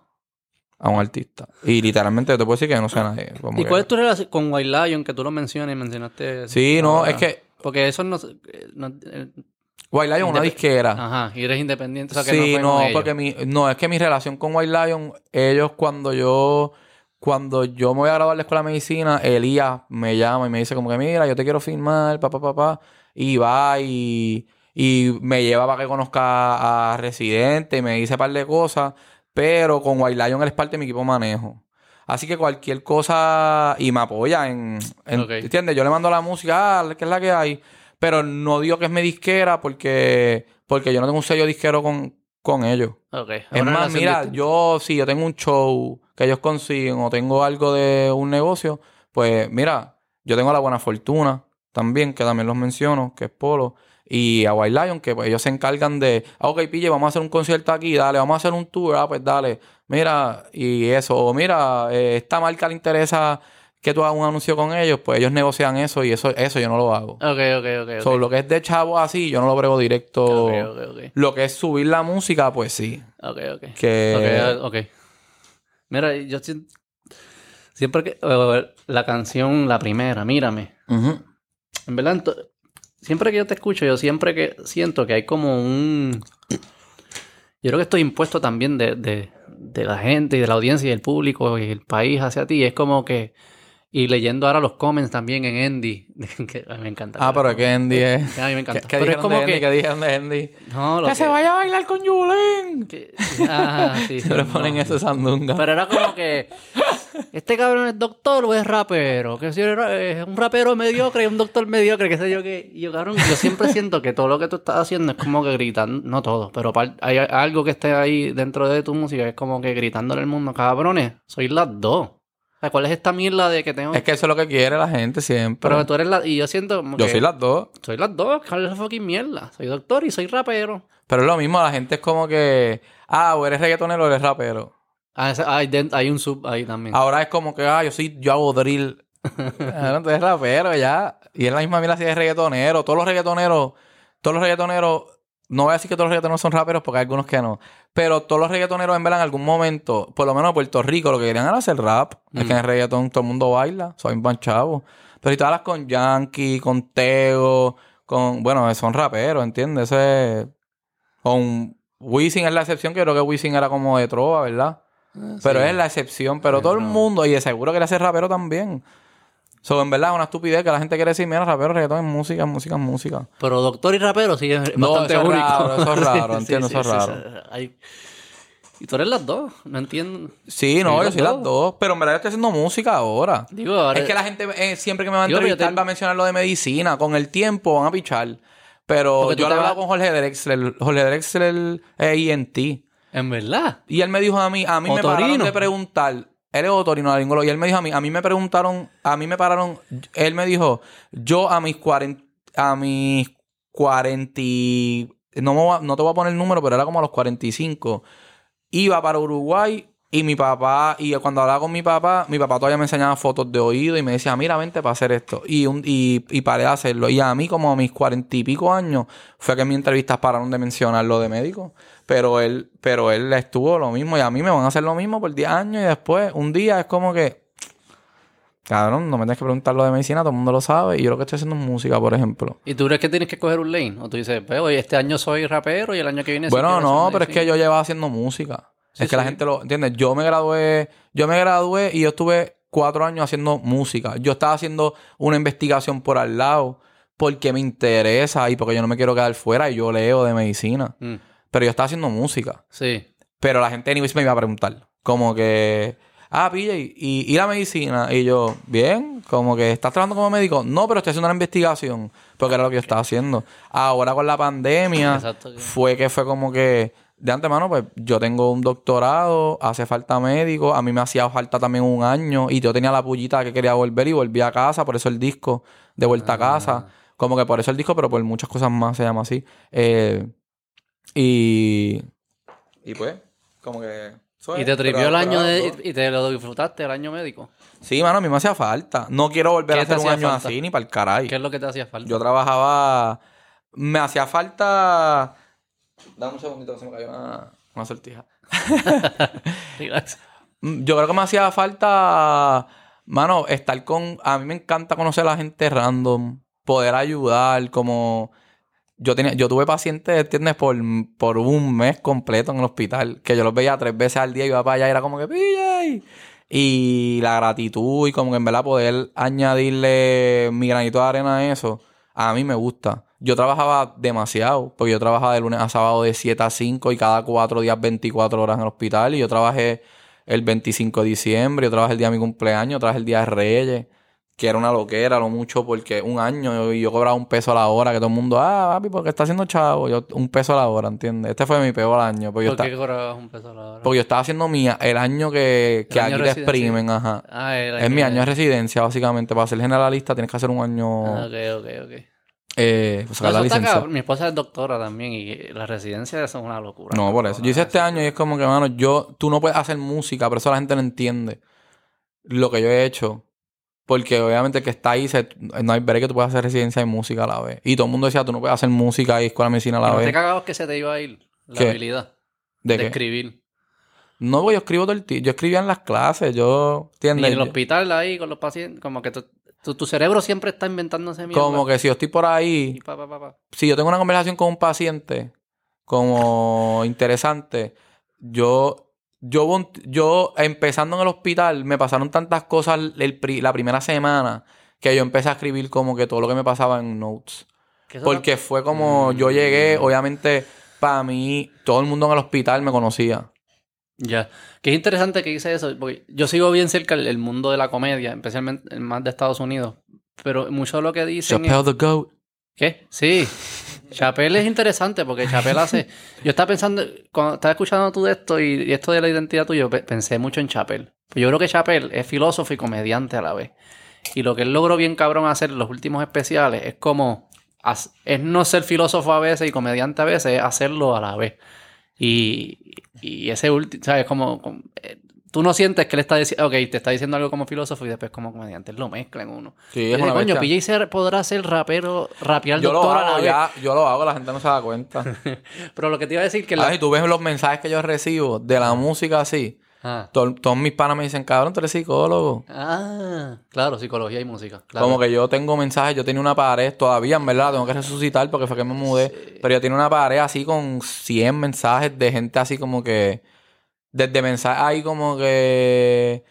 A un artista. Y literalmente yo te puedo decir que yo no sé a nadie. ¿Y que- cuál es tu relación con White Lion que tú lo mencionas y mencionaste? Sí, no, es que Porque eso no... eh, no eh, White Lion es una disquera. Ajá, y eres independiente. O sea, que sí, no, no, ellos. porque mi, no, es que mi relación con White Lion, ellos cuando yo, cuando yo me voy a graduar de la escuela de medicina, Elías me llama y me dice como que mira, yo te quiero firmar, papá, papá, y va y, y me lleva para que conozca a Residente y me dice un par de cosas, pero con White Lion él es parte de mi equipo de manejo. Así que cualquier cosa y me apoya en, en-. ¿entiendes? Yo le mando la música, ah, ¿qué es la que hay? Pero no digo que es mi disquera porque, porque yo no tengo un sello disquero con, con ellos. Ok. Es más, mira, yo si yo tengo un show que ellos consiguen o tengo algo de un negocio, pues mira, yo tengo La Buena Fortuna también, que también los menciono, que es Polo. Y a White Lion, que pues ellos se encargan de, ah, ok, pille, vamos a hacer un concierto aquí, dale, vamos a hacer un tour, ah, pues dale, mira, y eso, o mira, eh, esta marca le interesa que tú hagas un anuncio con ellos, pues ellos negocian eso y eso, eso yo no lo hago. Ok, ok, ok. ok. So, lo que es de chavo así, yo no lo brego directo. Ok, ok, ok. Lo que es subir la música, pues sí. Ok, ok. Que- Ok, ok. Mira, yo si- siempre que... la canción, la primera, Mírame. En verdad, siempre que yo te escucho, yo siempre que siento que hay como un... Yo creo que estoy impuesto también de, de, de la gente y de la audiencia y del público y el país hacia ti. Es como que... Y leyendo ahora los comments también en Endy. que me encanta. Ah, pero que Andy es. A mí me ¿Qué, encanta. qué pero es como de Andy? que... ¿Qué dijeron de Andy? No, lo ¡Que, se vaya a bailar con Yulín! que- Ah, sí, sí, Siempre ponen no. eso sandunga. Pero era como que este cabrón es doctor o es rapero. Que si es un rapero mediocre y un doctor mediocre, qué sé yo qué. Y yo, cabrón, yo siempre siento que todo lo que tú estás haciendo es como que gritando, no todo, pero hay algo que esté ahí dentro de tu música, es como que gritándole al mundo, cabrones, soy las dos. ¿Cuál es esta mierda de que tengo? Es que eso es lo que quiere la gente siempre. Pero tú eres la... Y yo siento como Yo que soy las dos. soy las dos, ¿cuál es la fucking mierda? Soy doctor y soy rapero. Pero es lo mismo, la gente es como que. Ah, o eres reggaetonero o eres rapero. Ah, ese- hay, un sub ahí también. Ahora es como que, ah, yo soy, yo hago drill. Ahora tú eres rapero ya. Y es la misma mira si es reggaetonero. Todos los reggaetoneros, todos los reggaetoneros, no voy a decir que todos los reggaetoneros son raperos porque hay algunos que no. Pero todos los reggaetoneros en verdad en algún momento, por lo menos en Puerto Rico, lo que querían era hacer rap. Es que en el reggaetón todo el mundo baila, soy un chavo. Pero si tú hablas con Yankee, con Tego, con, bueno, son raperos, ¿entiendes? Eso es, con Wisin es la excepción, que yo creo que Wisin era como de trova, ¿verdad? Pero es la excepción. Pero todo el mundo, y de seguro quiere ser rapero también. So, en verdad, es una estupidez que la gente quiere decir, mira, rapero, reggaetón es música, es música, es música. Pero doctor y rapero sí es No, bastante eso es único. raro, eso es raro, entiendo, sí, eso es raro. sí, hay- Y tú eres las dos, no entiendo. Sí, no, yo soy las dos. Pero en verdad yo estoy haciendo música ahora. Digo, ahora... Es que la gente eh, siempre que me va a yo entrevistar te- va a mencionar lo de medicina. Con el tiempo van a pichar. Pero Porque yo hablado vas- con Jorge Drexler. Jorge Drexler es INT. En verdad. Y él me dijo a mí, a mí me pararon de preguntar. Él es otorino laringólogo. Y él me dijo a mí, a mí me preguntaron, a mí me pararon, él me dijo, yo a mis 40, a mis 40, y- no, no te voy a poner el número, pero era como a los 45, iba para Uruguay y mi papá, y cuando hablaba con mi papá, mi papá todavía me enseñaba fotos de oído y me decía, mira, vente para hacer esto. Y, un, y, y paré de hacerlo. Y a mí, como a mis cuarenta y pico años, fue que en mis entrevistas pararon de mencionar lo de médico. Pero él, pero él estuvo lo mismo y a mí me van a hacer lo mismo por 10 años y después, un día es como que, cabrón, no me tienes que preguntar lo de medicina, todo el mundo lo sabe y yo lo que estoy haciendo es música, por ejemplo. ¿Y tú crees que tienes que coger un lane? O tú dices, pues, este año soy rapero y el año que viene... Bueno, no, pero es que medicina"? yo llevaba haciendo música. Sí, es que la gente lo, ¿entiendes? Yo me gradué, yo me gradué y yo estuve cuatro años haciendo música. Yo estaba haciendo una investigación por al lado porque me interesa y porque yo no me quiero quedar fuera y yo leo de medicina. Mm, Pero yo estaba haciendo música. Sí. Pero la gente anyways me iba a preguntar. Como que, ah, PJ, ¿y, y la medicina? Y yo, bien, como que, ¿estás trabajando como médico? No, pero estoy haciendo una investigación. Porque era lo que yo estaba haciendo. Ahora con la pandemia, Exacto. fue que fue como que, de antemano, pues yo tengo un doctorado, hace falta médico, a mí me hacía falta también un año y yo tenía la pullita que quería volver y volví a casa, por eso el disco de vuelta a casa. Como que por eso el disco, pero por muchas cosas más se llama así. Eh, y. Y pues, como que. Y te tripió pero- el año de... Y te lo disfrutaste el año médico. Sí, mano, a mí me hacía falta. No quiero volver ¿Qué a hacer un año falta? así ni para el caray. ¿Qué es lo que te hacía falta? Yo trabajaba. Me hacía falta. Dame un segundito que se me cayó una, una sortija. Mm, Yo creo que me hacía falta, mano, estar con... A mí me encanta conocer a la gente random, poder ayudar, como... Yo tenía, yo tuve pacientes, ¿entiendes? Por, por un mes completo en el hospital, que yo los veía tres veces al día y iba para allá y era como que PJ. Y la gratitud y como que en verdad poder añadirle mi granito de arena a eso, a mí me gusta. Yo trabajaba demasiado, porque yo trabajaba de lunes a sábado de 7 a 5 y cada cuatro días 24 horas en el hospital. Y yo trabajé el 25 de diciembre, yo trabajé el día de mi cumpleaños, yo trabajé el día de Reyes. que era una loquera, lo mucho, porque un año y yo cobraba un peso a la hora, que todo el mundo, ah, papi, porque está haciendo chavo, yo un peso a la hora, ¿entiendes? Este fue mi peor año. Porque yo ¿Por qué estaba- cobrabas un peso a la hora? porque yo estaba haciendo mi, el año que, que El año aquí te exprimen, ajá. Ah, Es mi año de residencia, básicamente. Para ser generalista tienes que hacer un año, Ah, ok, ok, ok. Eh, pues, No, sacar la licencia. Mi esposa es doctora también y las residencias son una locura. No, por eso. Yo hice este año y es como que, mano, yo, tú no puedes hacer música, pero eso la gente no entiende. Lo que yo he hecho. Porque obviamente el que está ahí, se, no hay ver que tú puedes hacer residencia y música a la vez. Y todo el mundo decía, tú no puedes hacer música y escuela de medicina a la ¿No te vez. cagabas que se te iba a ir la ¿Qué? habilidad ¿De de, escribir? No, porque yo escribo todo el tiempo. Yo escribía en las clases, yo, Y ¿entiendes? en el hospital ahí con los pacientes, como que tu, tu, tu cerebro siempre está inventándose mierda. Como que si yo estoy por ahí Y pa, pa, pa, pa. si yo tengo una conversación con un paciente como interesante, yo, yo, yo empezando en el hospital, me pasaron tantas cosas el pri- la primera semana que yo empecé a escribir como que todo lo que me pasaba en notes. Porque fue como yo llegué, obviamente, para mí, todo el mundo en el hospital me conocía. Ya. Que es interesante que dice eso, porque yo sigo bien cerca el, el mundo de la comedia, especialmente el más de Estados Unidos. Pero mucho de lo que dicen. es- Chappelle the Goat. ¿Qué? Sí. Chappelle es interesante porque Chappelle hace. Yo estaba pensando, cuando estaba escuchando tú de esto y, y esto de la identidad tuya, pe- pensé mucho en Chappelle. Pues yo creo que Chappelle es filósofo y comediante a la vez. Y lo que él logró bien cabrón hacer en los últimos especiales es como. Es no ser filósofo a veces y comediante a veces, es hacerlo a la vez. Y, y ese último, ¿sabes? Como, como, eh, tú no sientes que él está diciendo, ok, te está diciendo algo como filósofo y después como comediante. Lo mezcla en uno. Sí, es una coño. PJ se podrá ser rapero, rapear Yo lo doctor a la hago vez. ya, yo lo hago, la gente no se da cuenta. Pero lo que te iba a decir que la... Ah, y tú ves los mensajes que yo recibo de la música así. Ah. to- todos mis panas me dicen, cabrón, tú eres psicólogo. Ah, claro, psicología y música. Claro. Como que yo tengo mensajes, yo tenía una pared todavía, en verdad, tengo que resucitar porque fue que me mudé. Pero yo tenía una pared así con 100 mensajes de gente así como que. Desde mensajes ahí como que.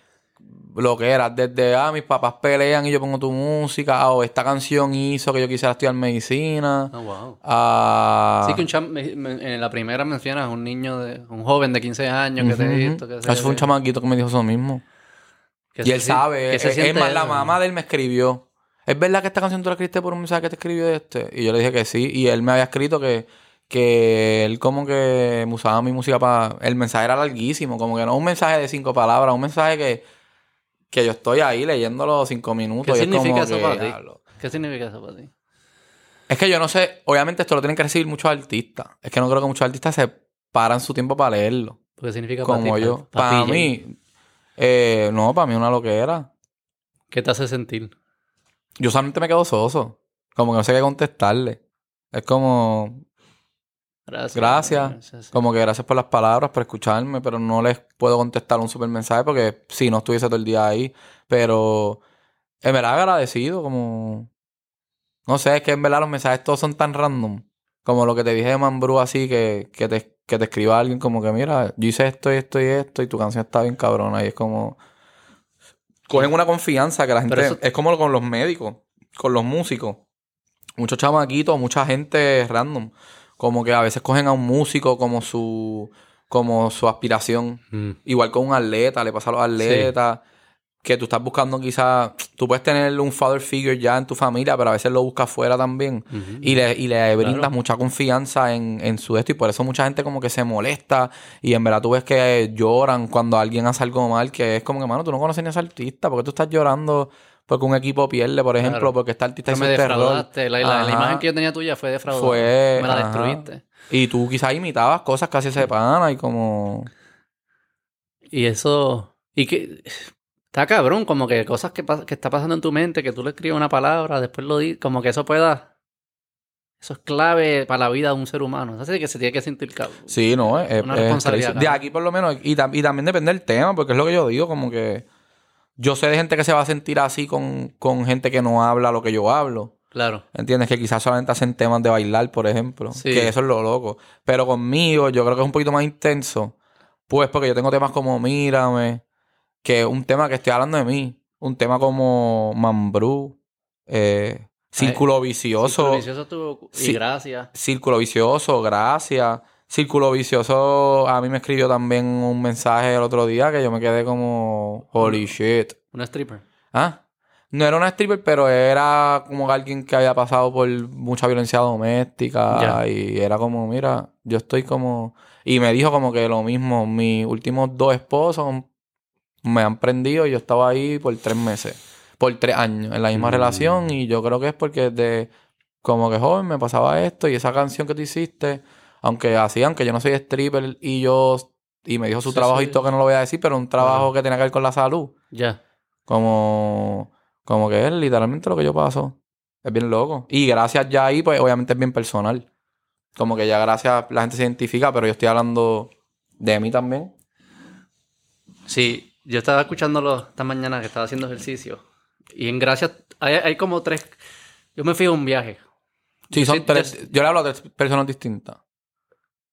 Lo que era, desde, ah, mis papás pelean y yo pongo tu música, ah, o esta canción hizo que yo quisiera estudiar medicina. Ah, wow. Ah, Sí que un cham... me- me- en la primera mencionas un niño, de un joven de 15 años que te ujú, he ujú. visto. Que Eso fue un chamaquito que me dijo eso mismo. Y se él sabe. Es, más, la mamá de él me escribió. ¿Es verdad que esta canción tú la escribiste por un mensaje que te escribió de este? Y yo le dije que sí. Y él me había escrito que, que él como que usaba mi música para... El mensaje era larguísimo. Como que no un mensaje de cinco palabras. Un mensaje que, que yo estoy ahí leyéndolo cinco minutos. ¿Qué y es como significa eso que, para ti? ¿Qué significa eso para ti? Es que yo no sé... Obviamente esto lo tienen que recibir muchos artistas. Es que no creo que muchos artistas se paran su tiempo para leerlo. ¿Qué significa para ti? Como yo. Para, Para ti, mí... eh, no, para mí una loquera. ¿Qué te hace sentir? yo solamente me quedo soso. Como que no sé qué contestarle. Es como, Gracias. Gracias. como que gracias por las palabras, por escucharme, pero no les puedo contestar un super mensaje porque si no estuviese todo el día ahí. Pero en verdad agradecido, como. No sé, es que en verdad los mensajes todos son tan random. Como lo que te dije de Mambrú así, que, que, te, que te escriba alguien como que, mira, yo hice esto y esto y esto y tu canción está bien cabrona. Y es como... Cogen una confianza que la gente... Eso- Es como con los médicos, con los músicos. Muchos chamaquitos, mucha gente random. Como que a veces cogen a un músico como su... Como su aspiración. Mm. Igual con un atleta, le pasa a los atletas. Que tú estás buscando quizás... Tú puedes tener un father figure ya en tu familia, pero a veces lo buscas fuera también. Y le, y le brindas Claro. mucha confianza en, en su esto. Y por eso mucha gente como que se molesta. Y en verdad tú ves que lloran cuando alguien hace algo mal. Que es como que, mano, tú no conoces ni a ese artista. ¿Por qué tú estás llorando porque un equipo pierde, por ejemplo? Claro. Porque este artista hizo me defraudaste. La, la- la imagen que yo tenía tuya fue defraudada. Fue- Me la ajá. destruiste. Y tú quizás imitabas cosas que hacía ese pana y como... Y eso. Y que. Está cabrón, como que cosas que, que está pasando en tu mente, que tú le escribes una palabra, después lo dices, como que eso pueda. Eso es clave para la vida de un ser humano. Así que se tiene que sentir cabrón. Sí, no, es, Una es responsabilidad. De aquí por lo menos, y, tam- y también depende del tema, porque es lo que yo digo, como que yo sé de gente que se va a sentir así con, con gente que no habla lo que yo hablo. Claro. ¿Entiendes? Que quizás solamente hacen temas de bailar, por ejemplo. Sí. Que eso es lo loco. Pero conmigo yo creo que es un poquito más intenso. Pues porque yo tengo temas como Mírame, que es un tema que estoy hablando de mí. Un tema como Mambrú, eh, Círculo Vicioso. Círculo vicioso tuvo- Y gracias. Círculo Vicioso, gracias. Círculo Vicioso, a mí me escribió también un mensaje el otro día que yo me quedé como, holy shit. Una stripper. ¿Ah? No era una stripper, pero era como alguien que había pasado por mucha violencia doméstica. Y era como, mira, yo estoy como. Y me dijo como que lo mismo. Mis últimos dos esposos me han prendido y yo estaba ahí por tres meses. Por tres años en la misma Mm. relación. Y yo creo que es porque desde como que joven me pasaba esto. Y esa canción que tú hiciste, aunque así, aunque yo no soy stripper y yo. Y me dijo su Sí, trabajo y todo que no lo voy a decir, pero un trabajo que tenía que ver con la salud. Ya. Como, como que es literalmente lo que yo paso. Es bien loco. Y gracias ya ahí, pues obviamente es bien personal. Como que ya gracias la gente se identifica, pero yo estoy hablando de mí también. Sí, yo estaba escuchándolo esta mañana que estaba haciendo ejercicio. Y en gracias, hay, hay como tres. Yo me fui a un viaje. Sí, son tres. Yo le hablo a tres personas distintas.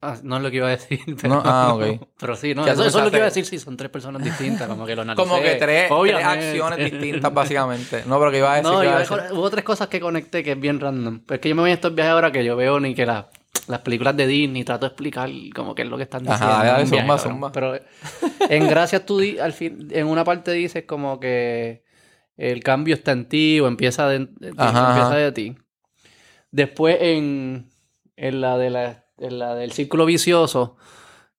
Ah, no es lo que iba a decir. Pero, No, ah, ok. Pero sí, no, eso, es lo que iba a decir. Sí, son tres personas distintas, como que lo analicé. Como que tres, acciones distintas, básicamente. No, pero que iba a decir. No, iba a decir- hubo tres cosas que conecté que es bien random. Pero es que yo me voy a estos viajes ahora que yo veo ni que la- las películas de Disney trato de explicar como que es lo que están Ajá, diciendo. dale, en un viaje, zumba, zumba. Pero en Gracias tú di- al fin, en una parte dices como que el cambio está en ti o empieza de, de ti, Ajá, empieza ajá. de ti. Después en, en la de la, en la del círculo vicioso,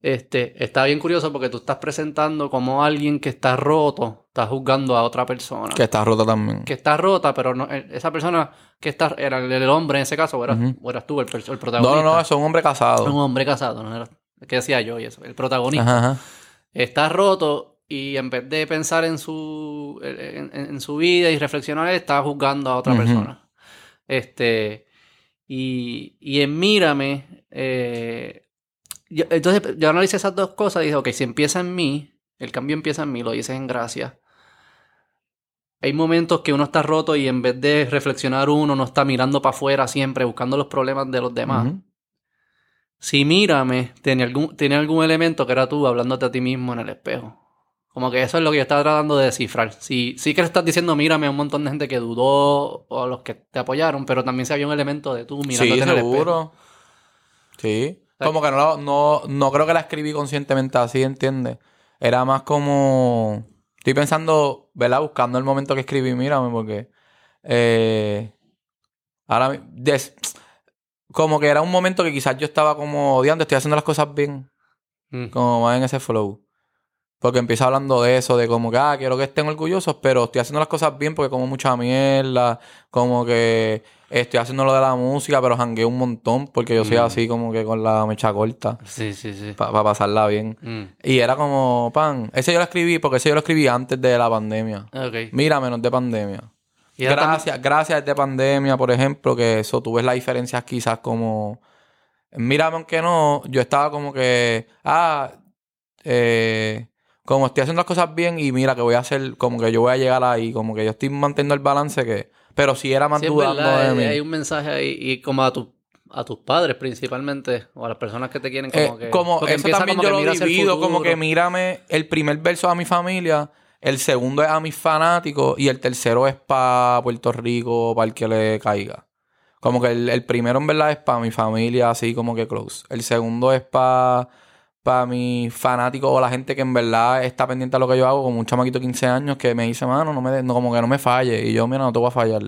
este, está bien curioso porque tú estás presentando como alguien que está roto, está juzgando a otra persona Que está rota también. que está rota, pero no, eh, esa persona que está, era el, hombre en ese caso, o eras, o eras tú el, No, protagonista. no, no, eso es un hombre casado. Un hombre casado, ¿no? Era, ¿Qué decía yo y eso? El protagonista. Ajá, ajá. Está roto y en vez de pensar en su, en, en- en su vida y reflexionar, está juzgando a otra persona. Este, y, y en Mírame, eh, yo- entonces yo analicé esas dos cosas y dije, ok, si empieza en mí, el cambio empieza en mí, lo dices en gracia. Hay momentos que uno está roto y en vez de reflexionar uno, no está mirando para afuera siempre, buscando los problemas de los demás. Si mírame, tenía algún, tenía algún elemento que era tú hablándote a ti mismo en el espejo. Como que eso es lo que yo estaba tratando de descifrar. Sí, sí que le estás diciendo mírame a un montón de gente que dudó o a los que te apoyaron, pero también se había un elemento de tú mirándote Sí, en el espejo. seguro. Sí. Como que no, no, no creo que la escribí conscientemente así, ¿entiendes? Era más como... Estoy pensando, ¿verdad? Buscando el momento que escribí, mírame, porque... eh, ahora... des- como que era un momento que quizás yo estaba como odiando, estoy haciendo las cosas bien. Mm. Como más en ese flow. Porque empieza hablando de eso, de como que, ah, quiero que estén orgullosos, pero estoy haciendo las cosas bien porque como mucha mierda, como que estoy haciendo lo de la música, pero jangueo un montón porque yo soy Mm. así como que con la mecha corta, Sí, sí, sí. para pasarla bien. Mm. Y era como, pan, ese yo lo escribí porque ese yo lo escribí antes de la pandemia. Ok. Mira, menos de pandemia. Y era tam- Gracias, gracias de pandemia, por ejemplo, que eso, tú ves las diferencias quizás como... Mírame, aunque no, yo estaba como que, ah, eh, como estoy haciendo las cosas bien y mira que voy a hacer, como que yo voy a llegar ahí, como que yo estoy manteniendo el balance que... Pero si era más Sí, dudando verdad, de mí. hay un mensaje ahí y como a, tu- a tus padres principalmente o a las personas que te quieren como Eh, que... como eso también como yo que lo divido, como que mírame, el primer verso a mi familia, el segundo es a mis fanáticos y el tercero es para Puerto Rico, para el que le caiga. Como que el, el primero en verdad es para mi familia, así como que close. El segundo es para para mis fanáticos o la gente que en verdad está pendiente a lo que yo hago, como un chamaquito de 15 años que me dice, mano, no me de- no, como que no me falle. Y yo, mira, no te voy a fallar.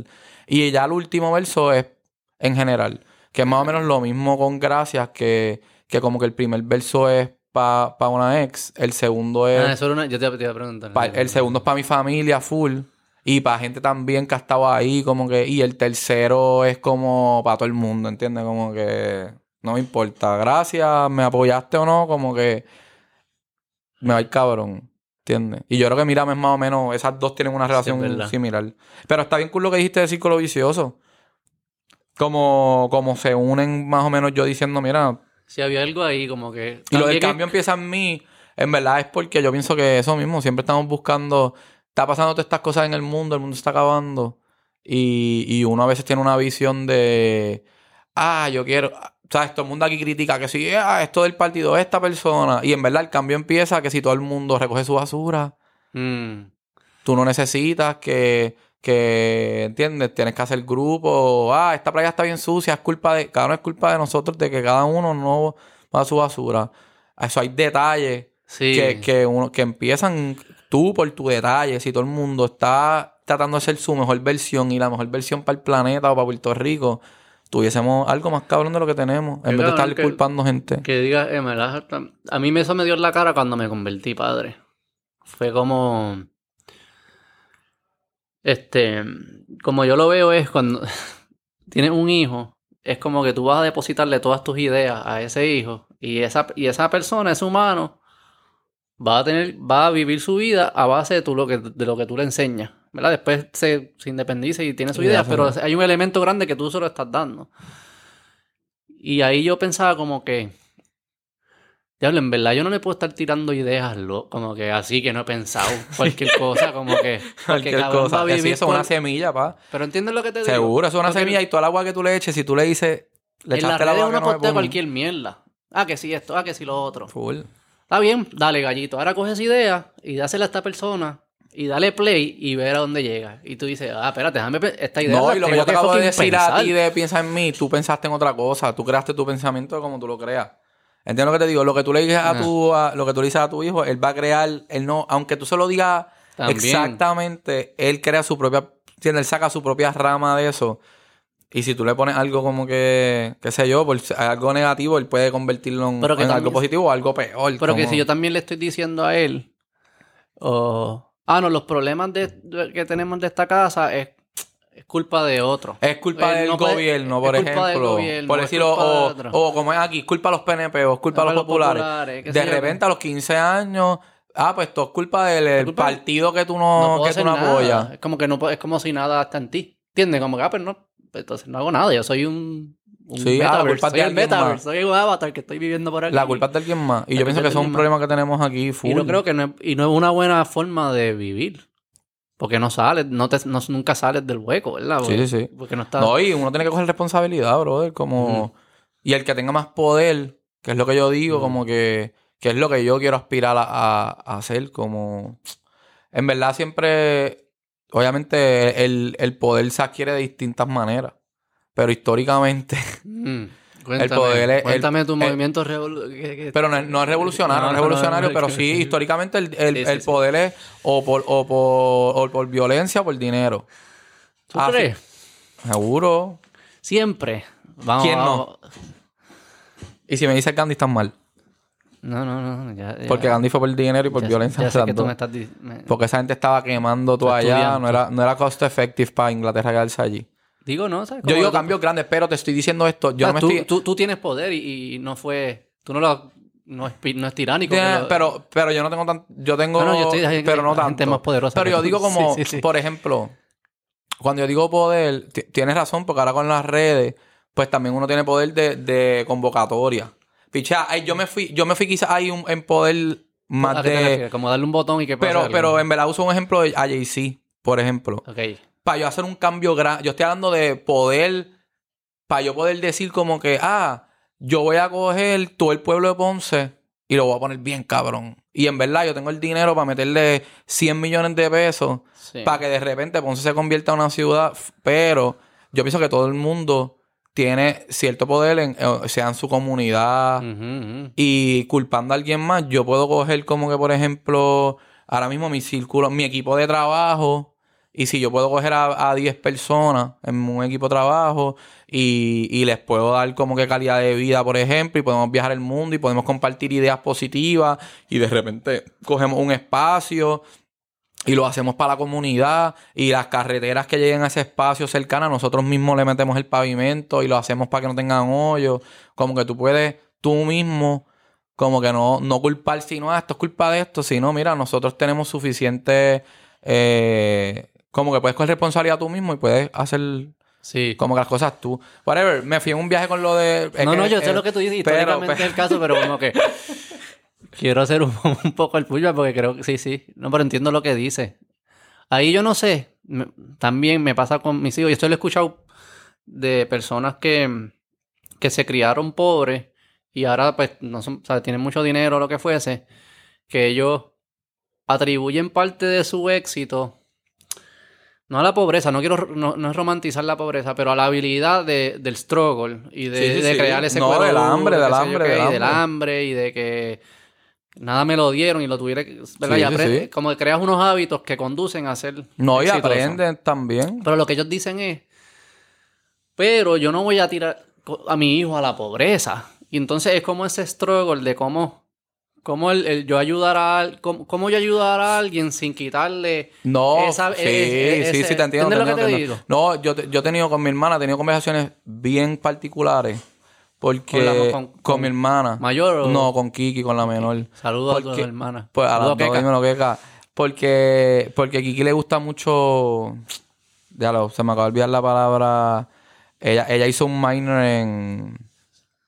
Y ya el último verso es en general, que es más o menos lo mismo con gracias, que, que como que el primer verso es para una ex, el segundo es Ah, eso era una... Yo te, te iba a preguntar. pa- el segundo es para mi familia full y para gente también que ha estado ahí como que y el tercero es como para todo el mundo, ¿entiendes? Como que no me importa, gracias, me apoyaste o no, como que me va a ir cabrón, ¿entiendes? Y yo creo que mírame es más o menos, esas dos tienen una relación similar. Pero está bien cool lo que dijiste de círculo vicioso. Como, como se unen más o menos yo diciendo, mira, Sí, había algo ahí como que... y lo del que- cambio empieza en mí, en verdad es porque yo pienso que eso mismo, siempre estamos buscando, está pasando todas estas cosas en el mundo, el mundo está acabando, y, y uno a veces tiene una visión de, ah, yo quiero, ¿sabes? Todo el mundo aquí critica que si, ah, esto del partido, esta persona, y en verdad el cambio empieza que si todo el mundo recoge su basura, Mm. tú no necesitas que, que, ¿entiendes? Tienes que hacer grupo. Ah, esta playa está bien sucia, es culpa de, cada uno es culpa de nosotros, de que cada uno no va a su basura. Eso hay detalles Sí. que, que, uno, que empiezan tú por tu detalle. Si todo el mundo está tratando de ser su mejor versión y la mejor versión para el planeta o para Puerto Rico, tuviésemos algo más cabrón de lo que tenemos, en vez de estar que- culpando gente. Que diga, eh, me la- a mí me- eso me dio en la cara cuando me convertí padre. Fue como... Este, como yo lo veo es cuando tienes un hijo, es como que tú vas a depositarle todas tus ideas a ese hijo y esa, y esa persona, ese humano, va a tener, va a vivir su vida a base de, tú lo que, de lo que tú le enseñas. ¿Verdad? Después se, se independiza y tiene su idea, pero hay un elemento grande que tú se lo estás dando. Y ahí yo pensaba como que, diablo, en verdad yo no le puedo estar tirando ideas lo, como que así que no he pensado cualquier cosa, como que Cualquier cabrón va cosa. a Que sí, eso es una semilla, pa. Pero entiendes lo que te digo. Seguro, eso es una Porque semilla y toda el agua que tú le eches, si tú le dices, le en las redes agua que uno no postea ponga. cualquier mierda. Ah, que sí esto, ah, que sí lo otro. Full. Está bien, dale gallito. Ahora coge esa idea y dásela a esta persona y dale play y ver a dónde llega. Y tú dices, ah, espérate, déjame esta idea. No, y lo que yo te acabo de decir a ti de piensa en mí, tú pensaste en otra cosa, tú creaste tu pensamiento como tú lo creas. ¿Entiendes lo que te digo? Lo que tú le dices a tu, a- lo que tú le dices a tu hijo, él va a crear, él no, aunque tú se lo digas exactamente, él crea su propia. Él saca su propia rama de eso. Y si tú le pones algo como que, qué sé yo, por algo negativo, él puede convertirlo en, que algo positivo o algo peor. Pero que como- si yo también le estoy diciendo a él, o, ah, no, los problemas de, de- que tenemos de esta casa es, es culpa de otro. Es culpa del no gobierno, por ejemplo. gobierno, por decirlo, de o, como es aquí, culpa a los PNP o culpa a los populares. de yo. repente a los 15 años, ah, pues todo es culpa del culpa- partido que tú no, puedo que tú no apoyas. Es como que no es como si nada está en ti. ¿Entiendes? Como que, ah, pues no, pues entonces no hago nada. Yo soy un, un Sí, ah, la culpa es soy de el alguien metaverse. más. Soy un avatar que estoy viviendo por aquí. La culpa es de alguien más. Y La yo pienso que es eso es un problema que tenemos aquí full. Y yo creo que no es, y no es una buena forma de vivir. Porque no sales, no te, no- nunca sales del hueco, ¿verdad? Sí, Porque, sí, sí. Porque no estás... No, y uno tiene que coger responsabilidad, brother. Como... Y el que tenga más poder, que es lo que yo digo, como que... Que es lo que yo quiero aspirar a, a- a hacer, como... En verdad siempre... Obviamente el, el poder se adquiere de distintas maneras. Pero históricamente... Mm, Cuéntame, poder es- el- cuéntame tu el- movimiento revolu- que- que- Pero no, es- no es revolucionario, No, no, es revolucionario, no, pero sí, históricamente el, el- Sí, sí, el sí. poder es o por, o por, o por violencia o por dinero. ¿Tú Ah, crees? Seguro. Siempre. Vamos, ¿Quién no? Y si me dices Gandhi estás mal. No, no, no. Ya, ya- Porque Gandhi fue por dinero y por ya violencia. Ya sé las que tú dos. me estás... di- me- Porque esa gente estaba quemando todo allá. No era, no era cost effective para Inglaterra quedarse allí. Digo, no, ¿sabes? Yo digo cambios grandes, pero te estoy diciendo esto. Yo Ah, no me tú, estoy... tú, tú tienes poder y, y no fue... Tú no lo... No es, no es tiránico. lo- pero, pero yo no tengo tan... Yo tengo... No, no, yo estoy- hay- pero no gente tanto. más poderosa Pero yo digo como... Sí, sí, sí. Por ejemplo... Cuando yo digo poder... ti- Tienes razón, porque ahora con las redes... Pues también uno tiene poder de, de convocatoria. Picha, yo me fui... Yo me fui quizás ahí un- en poder más ¿A qué te de... refieres? Como darle un botón y que Pero, pero en verdad uso un ejemplo de a Jay-Z, por ejemplo. Ok. Para yo hacer un cambio grande. Yo estoy hablando de poder. Para yo poder decir como que, ah, yo voy a coger todo el pueblo de Ponce y lo voy a poner bien cabrón. Y en verdad yo tengo el dinero para meterle 100 millones de pesos Sí. para que de repente Ponce se convierta en una ciudad. Pero yo pienso que todo el mundo tiene cierto poder, en, sea en su comunidad. Y culpando a alguien más, yo puedo coger como que, por ejemplo, ahora mismo mi círculo, mi equipo de trabajo, y si yo puedo coger a, a 10 personas en un equipo de trabajo y, y les puedo dar como que calidad de vida, por ejemplo, y podemos viajar el mundo y podemos compartir ideas positivas y de repente cogemos un espacio y lo hacemos para la comunidad y las carreteras que lleguen a ese espacio cercano, nosotros mismos le metemos el pavimento y lo hacemos para que no tengan hoyos. Como que tú puedes tú mismo, como que no, no culpar si no, ah, esto es culpa de esto, sino mira, nosotros tenemos suficiente, eh, como que puedes coger responsabilidad tú mismo y puedes hacer Sí. como que las cosas tú. Whatever, me fui en un viaje con lo de... no, que- no, yo sé lo que tú dices. pero- Históricamente pero- es el caso, pero como que... quiero hacer un, un poco el puya porque creo que sí, sí. No, pero entiendo lo que dice. Ahí yo no sé. me- también me pasa con mis hijos. Y esto lo he escuchado de personas que, que se criaron pobres y ahora pues no son, o sea, tienen mucho dinero o lo que fuese. Que ellos atribuyen parte de su éxito no a la pobreza, no quiero no, no es romantizar la pobreza, pero a la habilidad de, del struggle y de, Sí, sí, de sí. crear ese No, cuero del hambre, del hambre, del y del hambre. hambre y de que nada me lo dieron y lo tuviera que... ¿verdad? Y sí, apre- sí. Como que creas unos hábitos que conducen a ser No, y aprenden también. Pero lo que ellos dicen es, pero yo no voy a tirar a mi hijo a la pobreza. Y entonces es como ese struggle de cómo, cómo el, el yo ayudar a cómo, cómo yo ayudar a alguien sin quitarle No, esa- sí, e- e- sí, sí, te entiendo. ¿entiendes te lo que entiendo, te entiendo. digo? No, yo, yo he tenido con mi hermana, he tenido conversaciones bien particulares. Porque ¿Con la- con, con- con mi hermana. mayor o- No, con Kiki, con la menor. Saludos a tus hermanas. Pues a las dos, Keka. Porque, porque a Kiki le gusta mucho. Ya lo, se me acaba de olvidar la palabra. Ella, ella hizo un minor en.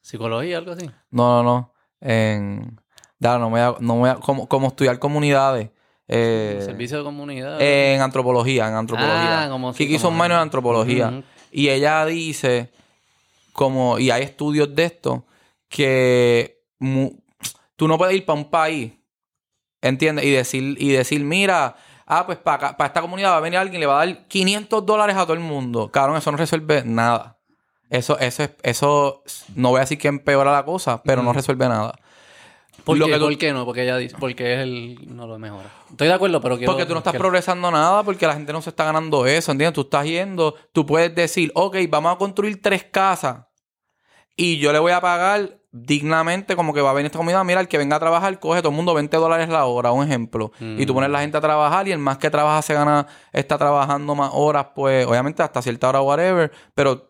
Psicología, algo así. No, no, no. En. No me voy a- no me voy a- como, como estudiar comunidades. Eh, Servicio de comunidad. en antropología, en antropología. Ah, como Kiki hizo un minor en antropología. Y ella dice, como, y hay estudios de esto, que mu- tú no puedes ir para un país, ¿entiendes? Y decir, y decir, mira, ah, pues para esta comunidad va a venir alguien y le va a dar 500 dólares a todo el mundo. Cabrón, eso no resuelve nada. Eso, eso, es- eso, no voy a decir que empeora la cosa, pero no resuelve nada. ¿Por, lo qué? tú- ¿Por qué no? Porque ella dice, porque es el no lo mejora. Estoy de acuerdo, pero quiero Porque tú no estás progresando nada, porque la gente no se está ganando eso, ¿entiendes? Tú estás yendo, tú puedes decir, ok, vamos a construir tres casas y yo le voy a pagar dignamente como que va a venir esta comunidad, mira, el que venga a trabajar coge todo el mundo 20 dólares la hora, un ejemplo. Y tú pones la gente a trabajar y el más que trabaja se gana, está trabajando más horas, pues obviamente hasta cierta hora, whatever, pero...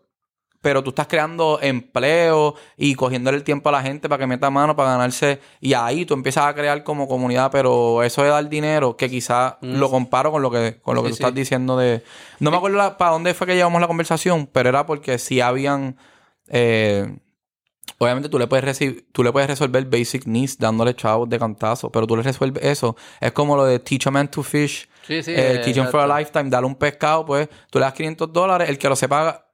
Pero tú estás creando empleo y cogiéndole el tiempo a la gente para que meta mano para ganarse. Y ahí tú empiezas a crear como comunidad. Pero eso de dar dinero, que quizás lo comparo con lo que, con lo que Mm. Sí, tú estás diciendo de. No me acuerdo la- para dónde fue que llevamos la conversación, pero era porque si habían. eh, obviamente tú le puedes recibir, tú le puedes resolver basic needs dándole chavos de cantazo, pero tú le resuelves eso. Es como lo de teach a man to fish. Sí, sí. eh, eh, teach him for a lifetime, dale un pescado, pues tú le das 500 dólares, el que lo sepa,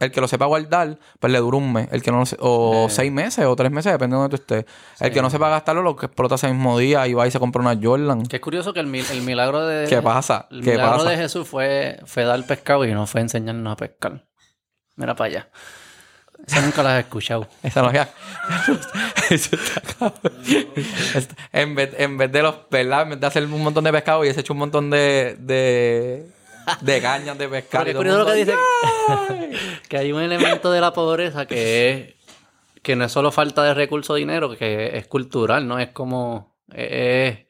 el que lo sepa guardar, pues le dura un mes, el que no lo se- o Eh. seis meses o tres meses, depende de donde tú estés. El que no sepa gastarlo, lo que explota ese mismo día y va y se compra una Jordan. Que es curioso que el, mil- el milagro de... ¿Qué pasa? El ¿Qué milagro pasa? de Jesús fue, fue dar pescado y no fue enseñarnos a pescar. Mira para allá. Esa nunca la has escuchado. Esa no ya. Eso está cabrón. Es- en, vez, en vez de los, ¿verdad? En vez de hacer un montón de pescado y ese hecho un montón de, de, de cañas de pescar. Pero y todo lo que dice que hay un elemento de la pobreza que es que no es solo falta de recursos o dinero, que es cultural, ¿no? Es como es,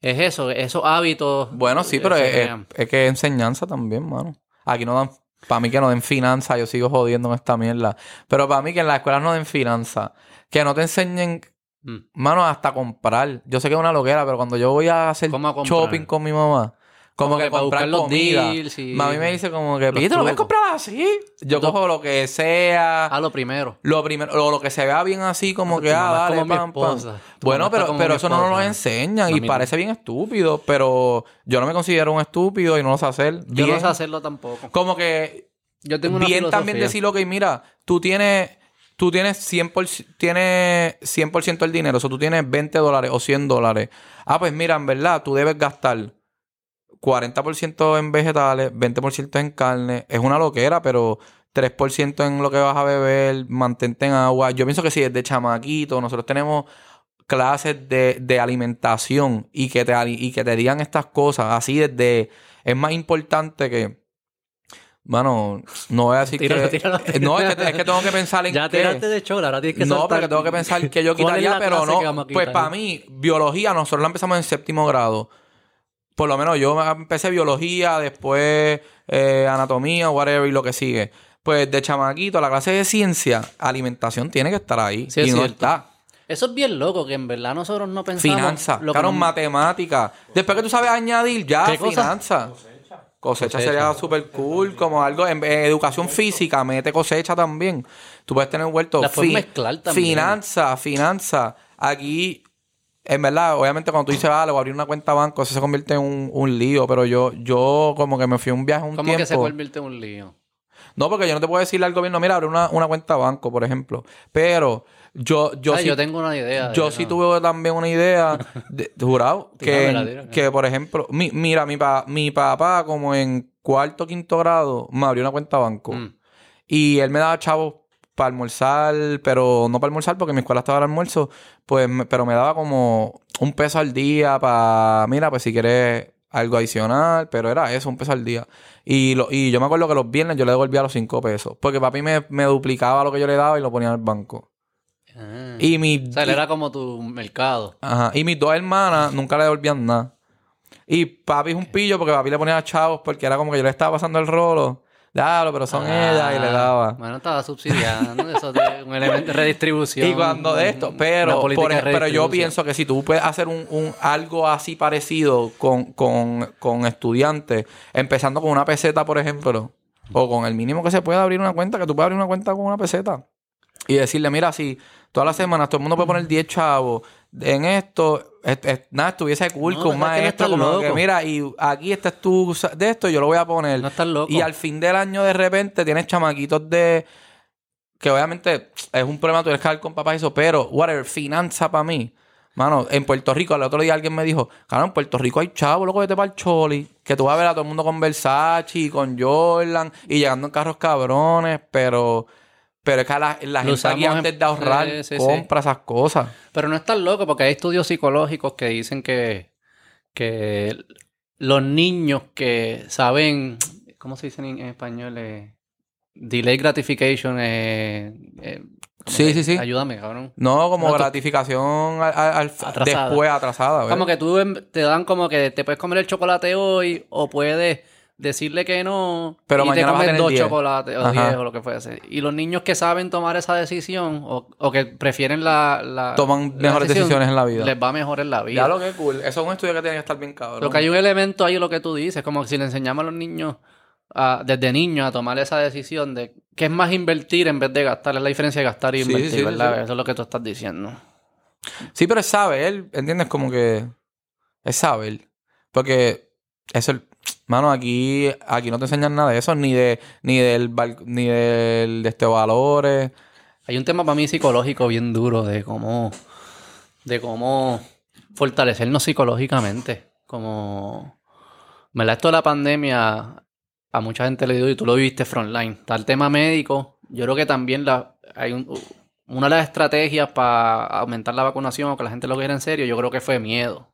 es eso, esos hábitos. Bueno, sí, pero es, es- crean. es que es enseñanza también, mano. Aquí no dan, para mí que no den finanzas, yo sigo jodiendo con esta mierda. Pero para mí que en las escuelas no den finanzas, que no te enseñen, Mm. mano, hasta comprar. Yo sé que es una loquera, pero cuando yo voy a hacer ¿Cómo a comprar? shopping con mi mamá, como, Como que, que para comprar buscar los comida. deals y- Mami me dice como que, ¿viste? ¿Lo ves trucos. comprar así? Yo cojo lo que sea. Ah, lo primero. Lo primero, o lo que se vea bien así, como Tu que, ah, dale, como pam, esposa. Bueno, pero, pero eso no nos lo enseñan No, y parece bien estúpido, pero yo no me considero un estúpido y no lo sé hacer. Yo bien. no sé hacerlo tampoco. Como que Yo tengo una bien también decir, ok, mira, tú tienes, tú tienes 100%, tienes 100 del dinero, o sea, tú tienes 20 dólares o 100 dólares. Ah, pues mira, en verdad, tú debes gastar 40% en vegetales, 20% en carne. Es una loquera, pero 3% en lo que vas a beber, mantente en agua. Yo pienso que si desde chamaquito nosotros tenemos clases de, de alimentación y que, te, y que te digan estas cosas así desde... Es más importante que... Bueno, no voy a decir Tíralo, que... tíralo. eh, No, es que, es que tengo que pensar en Ya qué. tiraste de chora, ahora tienes que No, porque tengo que pensar que yo ¿Cuál es quitaría, pero no. Pues para mí, biología, nosotros la empezamos en séptimo grado. Por lo menos yo empecé biología, después eh, anatomía, whatever, y lo que sigue. Pues de chamaquito, la clase de ciencia, alimentación tiene que estar ahí. Sí, es y no cierto. está. Eso es bien loco, que en verdad nosotros no pensamos... Finanza, lo que claro, nos- matemática. Después que tú sabes añadir, ya, finanza. Cosecha, Cosecha. sería súper cool, como algo en, en educación física, mete cosecha también. Tú puedes tener huerto. La puedes mezclar también. Finanza, finanza. Aquí, en verdad, obviamente cuando tú dices, ah, le voy a abrir una cuenta banco, eso se convierte en un, un lío, pero yo, yo como que me fui a un viaje un ¿Cómo tiempo. que se convierte en un lío? No, porque yo no te puedo decirle al gobierno, mira, abre una, una cuenta banco, por ejemplo. Pero yo, yo sí yo tengo una idea. de yo sí tuve también una idea, de, jurado, que, que por ejemplo, mi- mira, mi, pa- mi papá como en cuarto quinto grado me abrió una cuenta banco Mm. y él me daba chavos para almorzar, pero no para almorzar porque mi escuela estaba al almuerzo, pues, me- pero me daba como un peso al día para, mira, pues si quieres algo adicional, pero era eso, un peso al día. Y, lo, y yo me acuerdo que los viernes yo le devolvía los cinco pesos, porque papi me, me duplicaba lo que yo le daba y lo ponía en el banco. Ah. Y mi, O sea, él era como tu mercado. Ajá. Y mis dos hermanas nunca le devolvían nada. Y papi es un pillo porque papi le ponía chavos porque era como que yo le estaba pasando el rolo. Dalo, pero son ellas y le daba. Ah, Bueno, estaba subsidiando. Eso es un elemento de redistribución. Y cuando de esto, pero, por de pero yo pienso que si tú puedes hacer un, un- algo así parecido con, con, con estudiantes, empezando con una peseta, por ejemplo, o con el mínimo que se pueda abrir una cuenta, que tú puedes abrir una cuenta con una peseta. Y decirle, mira, si todas las semanas todo el mundo puede poner 10 chavos en esto, es- es- nada, estuviese cool No, con un que no estás como que mira, y aquí este es tu de esto, yo lo voy a poner. No estás loco. Y al fin del año de repente tienes chamaquitos de que obviamente es un problema, tú hablar con papá y eso, pero whatever, finanza para mí. Mano, en Puerto Rico, el otro día alguien me dijo, claro, en Puerto Rico hay chavos, loco, vete para el Choli, que tú vas a ver a todo el mundo con Versace y con Jordan y llegando en carros cabrones, pero pero es que la, la gente aquí antes de ahorrar Sí, sí, sí. compra esas cosas. Pero no estás loco porque hay estudios psicológicos que dicen que, que los niños que saben, ¿cómo se dice en, en español? Eh, delay gratification. Eh, eh, ¿cómo Sí, que- sí, sí. Ayúdame, cabrón. No como No, gratificación al, al- al- Atrasada. después atrasada. ¿verdad? Como que tú te dan como que te puedes comer el chocolate hoy o puedes decirle que no Pero y mañana te vas a comes tener dos 10. chocolates o Ajá. 10 o lo que fuese. Y los niños que saben tomar esa decisión o, o que prefieren la, la- Toman la mejores decisión, decisiones en la vida. Les va mejor en la vida. Ya lo que cool. Eso es un estudio que tiene que estar bien cabrón. Lo que hay un elemento ahí, lo que tú dices, como si le enseñamos a los niños a- desde niños a tomar esa decisión de que es más invertir en vez de gastar, es la diferencia de gastar y Sí, invertir, sí, ¿verdad? sí. Eso es lo que tú estás diciendo. Sí, pero es saber, ¿entiendes? Como que es saber. Porque eso, mano, aquí, aquí no te enseñan nada de eso, ni de, ni del, ni del, de este valores. Hay un tema para mí psicológico bien duro de cómo, de cómo fortalecernos psicológicamente. Como, ¿verdad? Esto de la pandemia, a mucha gente le digo, y tú lo viviste frontline. Está el tema médico. Yo creo que también la, hay un- una de las estrategias para aumentar la vacunación o que la gente lo quiera en serio, yo creo que fue miedo.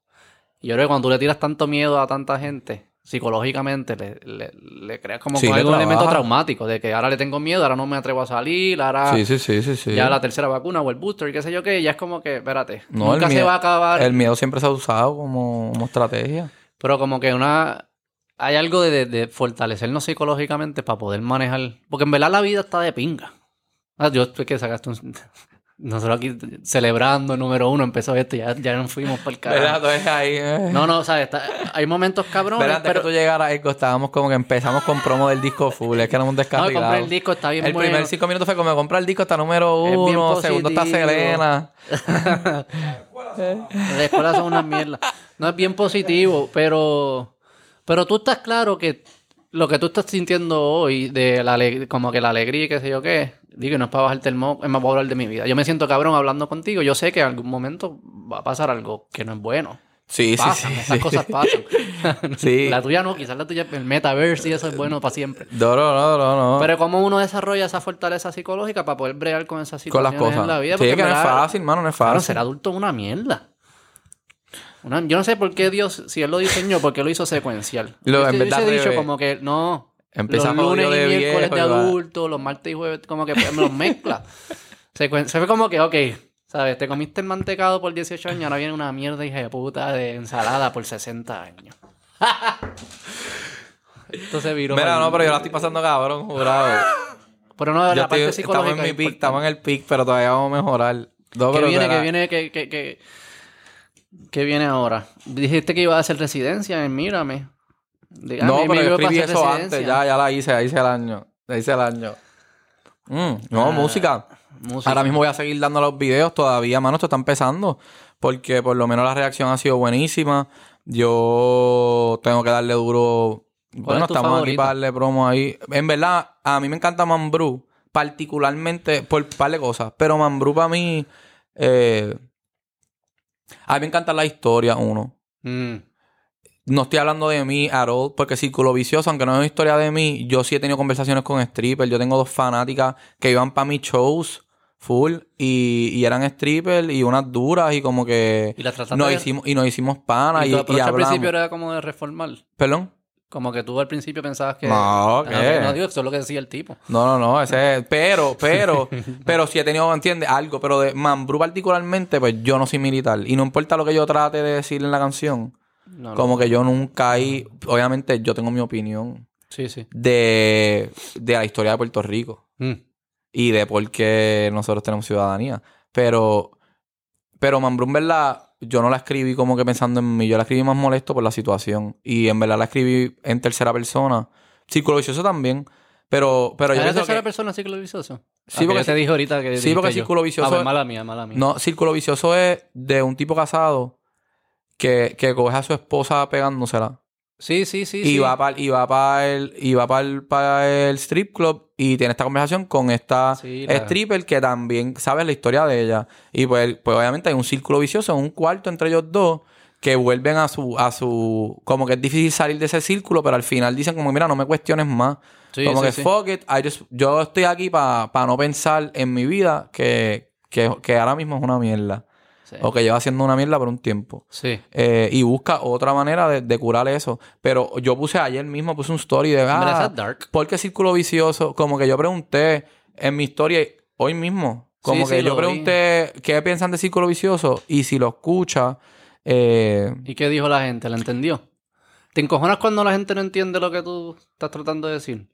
Yo creo que cuando tú le tiras tanto miedo a tanta gente, psicológicamente, le, le, le creas como Sí, que le algún elemento traumático, de que ahora le tengo miedo, ahora no me atrevo a salir, ahora Sí, sí, ya la tercera vacuna o el booster y qué sé yo qué, ya es como que, espérate, No, nunca el se va a acabar, El miedo siempre se ha usado como, como estrategia. pero como que una... Hay algo de, de- de fortalecernos psicológicamente para poder manejar, porque en verdad la vida está de pinga. Ah, yo estoy que sacaste un... Nosotros aquí celebrando el número uno, empezó esto, ya, ya nos fuimos por el carajo. Ahí... eh. No, no, o sea, está- hay momentos cabrones, ¿Verdad? Antes pero... que tú llegaras, Eco, estábamos como que empezamos con promo del disco full. Es que éramos No, descarrilados. compré el disco, está bien El bueno. primer cinco minutos fue como comprar el disco está número Es uno, segundo está. Selena. Las escuelas son una mierda. No es bien positivo, pero. Pero tú estás claro que lo que tú estás sintiendo hoy, de la como que la alegría y qué sé yo qué, digo, no es para bajarte el moco, es más para hablar de mi vida. Yo me siento cabrón hablando contigo. Yo sé que en algún momento va a pasar algo que no es bueno. Sí, Pasan, sí, sí. esas sí. cosas pasan. Sí. La tuya no, quizás la tuya, el metaverse y eso es bueno para siempre. No, no, no, no, no. Pero cómo uno desarrolla esa fortaleza psicológica para poder bregar con esas con las situaciones cosas. en la vida. sí, Porque que en no es fácil, mano, no es Claro, fácil. ser adulto es una mierda. Una- yo no sé por qué Dios, si Él lo diseñó, por qué lo hizo secuencial. Lo- Yo en te verdad, hubiese dicho como que no. Empezamos los lunes y miércoles de viejo adulto, los martes y jueves, como que pues, me los mezcla. Secuen- se ve como que, ok, ¿sabes? Te comiste el mantecado por 18 años, ahora viene una mierda hija de puta de ensalada por 60 años. Entonces viró. Mira, no, pero yo la estoy pasando cabrón, jurado. Pero no, Yo la parte estoy- estamos psicológica. en mi importante. estamos en el pick, pero todavía vamos a mejorar. No, ¿Qué pero viene, te la- que viene, que, que, que, ¿Qué viene ahora? Dijiste que iba a hacer residencia en Mírame. De- No, pero yo escribí eso residencia. antes, ya, ya la hice, ya hice el año. Hice el año. Mm, no, Ah, música. música. Ahora mismo voy a seguir dando los videos todavía, mano, esto está empezando. Porque por lo menos la reacción ha sido buenísima. Yo tengo que darle duro. Bueno, es estamos aquí favorito? para darle promo ahí. En verdad, a mí me encanta Mambrú, particularmente por un par de cosas. Pero Mambrú para mí. eh, a mí me encanta la historia, uno. Mm. no estoy hablando de mí at all, porque Círculo Vicioso, aunque no es una historia de mí, yo sí he tenido conversaciones con strippers. Yo tengo dos fanáticas que iban para mis shows full y, y eran strippers y unas duras y como que Y las nos de- hicimos y nos hicimos panas Y y, y, al hablamos. principio era como de reformar. ¿Perdón? Como que tú al principio pensabas que... No, Ah, ¿qué? No, digo, eso es lo que decía el tipo. No, no, no, ese es, pero, pero, pero sí he tenido, ¿entiendes? Algo, pero de Mambrú particularmente, pues yo no soy militar. Y no importa lo que yo trate de decir en la canción, No, no. como que yo nunca he, obviamente yo tengo mi opinión Sí, sí. de, de la historia de Puerto Rico Mm. y de por qué nosotros tenemos ciudadanía. Pero, pero Mambrú en verdad, yo no la escribí como que pensando en mí, yo la escribí más molesto por la situación. Y en verdad la escribí en tercera persona. Círculo vicioso también. Pero, pero yo ¿Era tercera que... persona círculo vicioso? Sí, porque yo te dije ahorita que. sí, porque yo. Círculo Vicioso- Ah, pues mala mía, mala mía. No, círculo vicioso es de un tipo casado que, que coge a su esposa pegándosela. Sí, sí, sí. y, sí. va para y va para el y va para el, pa' el strip club y tiene esta conversación con esta Sí, la- stripper que también sabe la historia de ella y pues, pues obviamente hay un círculo vicioso un cuarto entre ellos dos que vuelven a su a su como que es difícil salir de ese círculo pero al final dicen como mira no me cuestiones más Sí, como sí, que sí. fuck it I just- yo estoy aquí para no pensar en mi vida que, que, que ahora mismo es una mierda Sí. o que lleva siendo una mierda por un tiempo Sí. eh, y busca otra manera de, de curar eso. Pero yo puse ayer mismo, puse un story de, ah, dark. ¿por qué círculo vicioso? Como que yo pregunté en mi historia hoy mismo, como Sí, que sí, yo pregunté qué piensan de círculo vicioso y si lo escucha, eh, ¿Y qué dijo la gente? ¿La entendió? ¿Te encojonas cuando la gente no entiende lo que tú estás tratando de decir?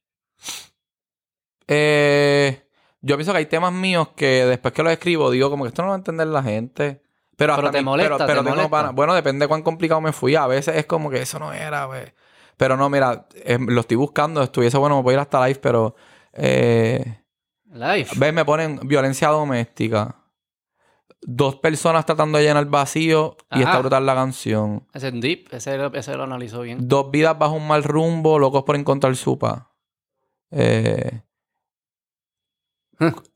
eh, yo pienso que hay temas míos que después que los escribo digo como que esto no lo va a entender la gente. Pero, Pero hasta te mi- molesta, pero, pero te tengo molesta. pana- Bueno, depende de cuán complicado me fui. A veces es como que eso no era, pues. Pero no, mira, eh, lo estoy buscando. Estuviese bueno, me puedo ir hasta live, pero. Eh, Live. ¿Ves? Me ponen violencia doméstica. Dos personas tratando de llenar vacío y está brutal la canción. Ese es deep. Ese, ese lo analizó bien. Dos vidas bajo un mal rumbo, locos por encontrar su paz. Eh,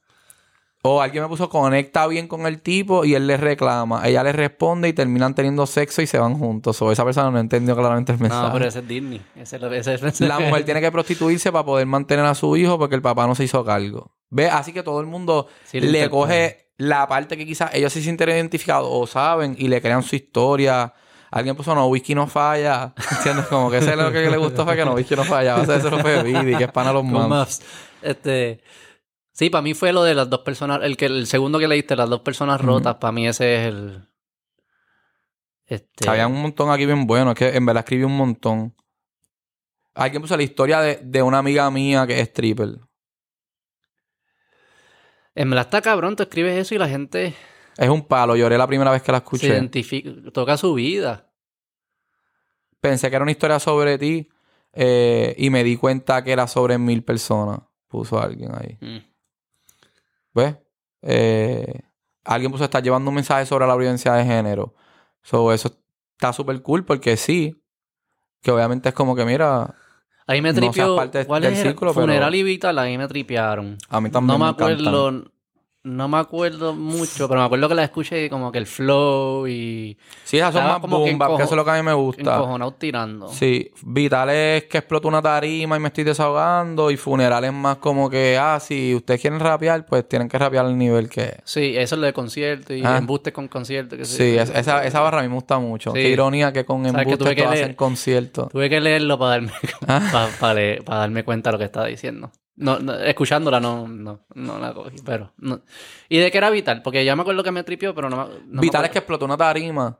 o alguien me puso conecta bien con el tipo y él le reclama. Ella le responde y terminan teniendo sexo y se van juntos. O esa persona no entendió claramente el mensaje. No, pero ese es Disney. Ese, ese es La mujer tiene que prostituirse para poder mantener a su hijo porque el papá no se hizo cargo. ¿Ve? Así que todo el mundo Sí, le coge la parte que quizás ellos se sienten identificados o saben y le crean su historia. Alguien puso no, whisky no falla. ¿Entiendes? Como que ese es lo que le gustó fue que no, whisky no falla. O sea, eso lo fue Vidi, que es pana los maps. Este. Sí, para mí fue lo de las dos personas. El que el segundo que leíste, las dos personas rotas, para mí ese es el. Este. Había un montón aquí bien bueno. Es que en verdad escribí un montón. Alguien puso la historia de, de una amiga mía que es stripper. En verdad está cabrón, tú escribes eso y la gente Es un palo. Lloré la primera vez que la se escuché. identifica, toca su vida. Pensé que era una historia sobre ti eh, y me di cuenta que era sobre mil personas. Puso alguien ahí. Mm. ¿Ves? Eh, alguien puso estar llevando un mensaje sobre la violencia de género. So, eso está súper cool porque sí. Que obviamente es como que, mira, Ahí me No tripió. parte ¿Cuál del es el círculo, pero- funeral y vital? Ahí me tripearon. a mí también No me acuerdo. No me acuerdo mucho, pero me acuerdo que la escuché como que el flow y Sí, esas son más como que boom que encojo- eso es lo que a mí me gusta. encojonado tirando. Sí, Vital es que explotó una tarima y me estoy desahogando. Y Funeral es más como que, ah, si ustedes quieren rapear, pues tienen que rapear al nivel que... Sí, eso es lo de concierto y Ah. embustes con concierto. Que Sí, es- esa, esa barra a mí me gusta mucho. Sí. Qué ironía que con ¿Sabes que embustes que leer? hacen conciertos. Tuve que leerlo para darme, Ah. para, darme cuenta de lo que estaba diciendo. No, no, escuchándola no, no, no la cogí, pero... no. ¿Y de qué era Vital? Porque ya me acuerdo que me tripió, pero no, no me Vital es que explotó una tarima.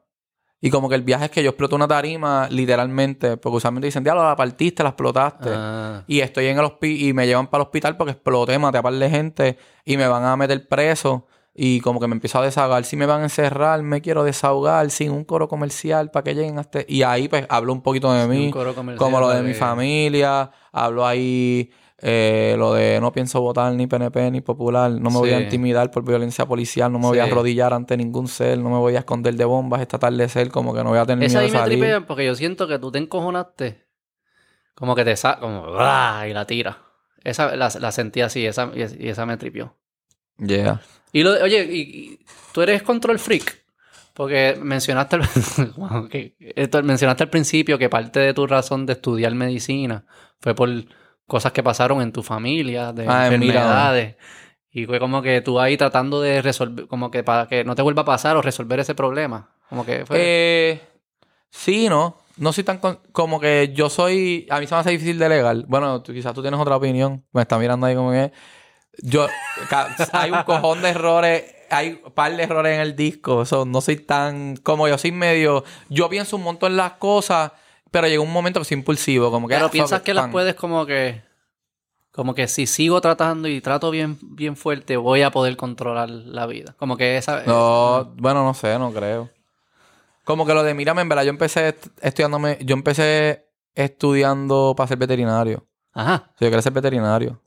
Y como que el viaje es que yo exploto una tarima literalmente. Porque usualmente dicen, diablo, la partiste, la explotaste. Ah, Y estoy en el hospital y me llevan para el hospital porque exploté, maté a par de gente y me van a meter preso. Y como que me empiezo a desahogar. Si me van a encerrar, me quiero desahogar sin un coro comercial para que lleguen hasta... Y ahí pues hablo un poquito de un mí, coro comercial como lo de mi de- familia. Hablo ahí eh, lo de no pienso votar ni PNP ni popular. No me voy a intimidar por violencia policial. No me voy a arrodillar ante ningún ser. No me voy a esconder de bombas esta tarde ser. Como que no voy a tener Esa miedo de me salir. porque yo siento que tú te encojonaste. Como que te sa como y la tira. Esa la, la sentí así, esa, y, y esa me tripió. Yeah. Y lo, oye, y, y- tú eres control freak. Porque mencionaste, al- esto- mencionaste al principio que parte de tu razón de estudiar medicina fue por cosas que pasaron en tu familia, de Ah, enfermedades. Y fue como que tú ahí tratando de resolver, como que para que no te vuelva a pasar o resolver ese problema. Como que fue. Eh, sí, no. No soy tan... con- como que yo soy... A mí se me hace difícil delegar. Bueno, tú- quizás tú tienes otra opinión. Me está mirando ahí como que... Yo... hay un cojón de errores. Hay un par de errores en el disco. Eso, no soy tan... Como yo soy medio... Yo pienso un montón en las cosas, pero llega un momento que soy impulsivo. Como que... pero ah, piensas que las puedes como que. Como que si sigo tratando y trato bien, bien fuerte, voy a poder controlar la vida. Como que esa. No, bueno, no sé, no creo. Como que lo de mírame, en verdad, yo empecé est- estudiándome, yo empecé estudiando para ser veterinario. Ajá. Yo quería ser veterinario.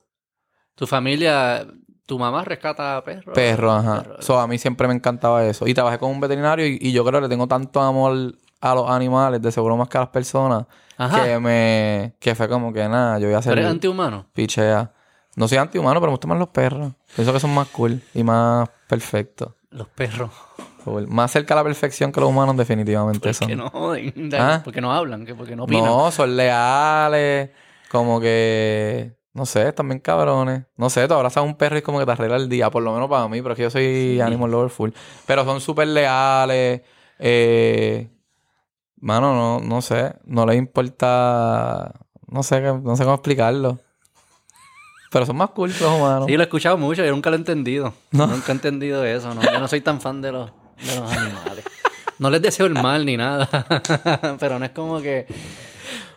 Tu familia, tu mamá rescata perros. Perro, ajá. Perro. So, a mí siempre me encantaba eso. Y trabajé con un veterinario y, y yo creo que le tengo tanto amor a los animales, de seguro más que a las personas, Ajá. que me... Que fue como que nada, yo voy a ¿Tú eres hacer antihumano? pichea. No soy antihumano, pero me gustan más los perros. Pienso que son más cool y más perfectos. Los perros. Cool. Más cerca a la perfección que los humanos, definitivamente. ¿Por son. qué no joden? ¿Ah? Porque no hablan, que porque no opinan. No, son leales. Como que. No sé, bien cabrones. No sé, tú abrazas a un perro y es como que te arregla el día. Por lo menos para mí, pero es que yo soy animal lover full. Pero son súper leales. Eh. Mano, no, no sé. No les importa. No sé, no sé cómo explicarlo. Pero son más cool los humanos. Sí, lo he escuchado mucho, yo nunca lo he entendido. No. Nunca he entendido eso, ¿no? Yo no soy tan fan de los, de los animales. No les deseo el mal ni nada. Pero no es como que.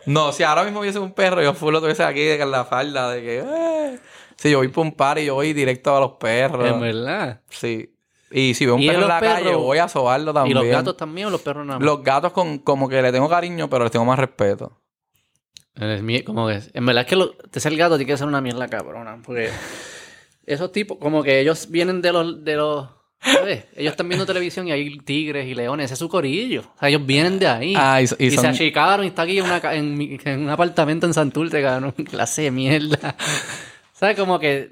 No, si ahora mismo hubiese un perro, yo full lo tuviese aquí de la falda, de que. Eh. Si yo voy por un par y yo voy directo a los perros. En verdad. Sí. Y si veo un ¿Y perro en la calle, voy a sobarlo ¿Y también. los gatos también o los perros nada más? Los gatos con, como que le tengo cariño, pero les tengo más respeto. Como que, en verdad es que lo, de ser gato tiene que ser una mierda cabrona. Porque esos tipos, como que ellos vienen de los. De los ¿sabes? Ellos están viendo televisión y hay tigres y leones. Ese es su corillo. O sea, ellos vienen de ahí. Ah, y, y Y, se achicaron y está aquí en, una en, en un apartamento en Santurce, cabrón. Clase de mierda. ¿Sabes? Como que.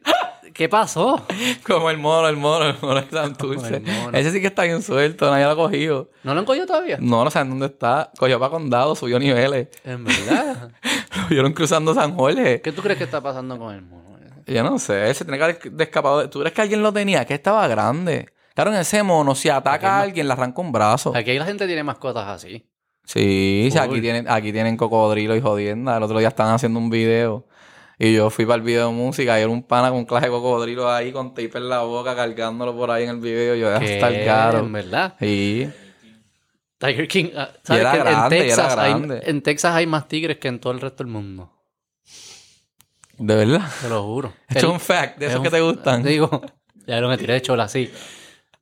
¿Qué pasó? como el mono, el mono, el mono de Santurce. mono. Ese sí que está bien suelto, nadie lo ha cogido. ¿No lo han cogido todavía? No, no saben dónde está. Cogió para condado, subió niveles. En verdad. Lo vieron cruzando San Jorge. ¿Qué tú crees que está pasando con el mono? Yo no sé, él se tiene que haber de- escapado. de- ¿Tú crees que alguien lo tenía? Que estaba grande. Claro, en ese mono, si ataca a alguien, le arranca un brazo. Aquí la gente tiene mascotas así. Sí, aquí tienen, aquí tienen cocodrilo y jodienda. El otro día estaban haciendo un video. Y yo fui para el video de música y era un pana con un clase de cocodrilo ahí con tape en la boca cargándolo por ahí en el video. Yo, ya está el caro. En verdad. Sí. Tiger King. ah, ¿Sabes era que grande, en, era Texas hay, grande. en Texas hay más tigres que en todo el resto del mundo. De verdad. Te lo juro. Esto es un fact de es esos que te gustan. Digo, ya lo me tiré de chola así.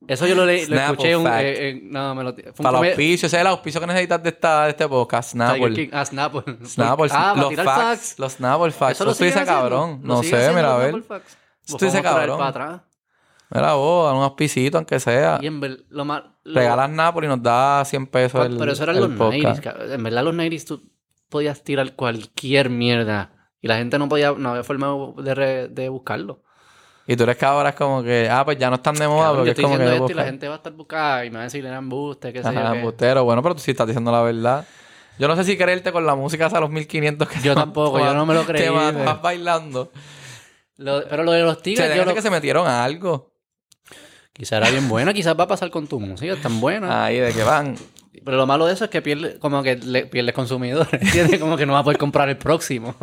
Eso yo lo, leí, lo escuché un, eh, eh, no, me lo fue un Para los come- auspicios. Ese es el auspicio que necesitas de, esta, de este podcast. Snapple. King. Ah, Snapple. Snapple. Ah, los facts. facts. Los Snapple facts. Eso Eso lo ese haciendo. cabrón. No sé, mira a ver. Ese podemos traer cabrón. para atrás. Mira vos, dale un auspicito aunque sea. Y en ver- lo más... lo- Regalas Napoli y nos da 100 pesos el Pero eso eran el los podcast. 90s. En verdad, los 90s tú podías tirar cualquier mierda. Y la gente no podía, no había forma de, re- de buscarlo. Y tú eres que ahora es como que, ah, pues ya no están de moda yo porque es estoy que... diciendo esto y la gente va a estar buscando y me va a decir era embuste, qué sé yo. Ajá, qué. embustero. Bueno, pero tú sí estás diciendo la verdad. Yo no sé si creerte con la música hasta los 1500 que Yo tampoco, yo no me lo creí, Te vas, pero- vas bailando. Lo- pero lo de los Se tigres, debe yo lo- que se metieron a algo. quizá era bien buena, quizás va a pasar con tu música, es tan buena. Ahí, de que van. Pero lo malo de eso es que pierde, como que le, pierdes consumidores, ¿entiendes? Como que no vas a poder comprar el próximo.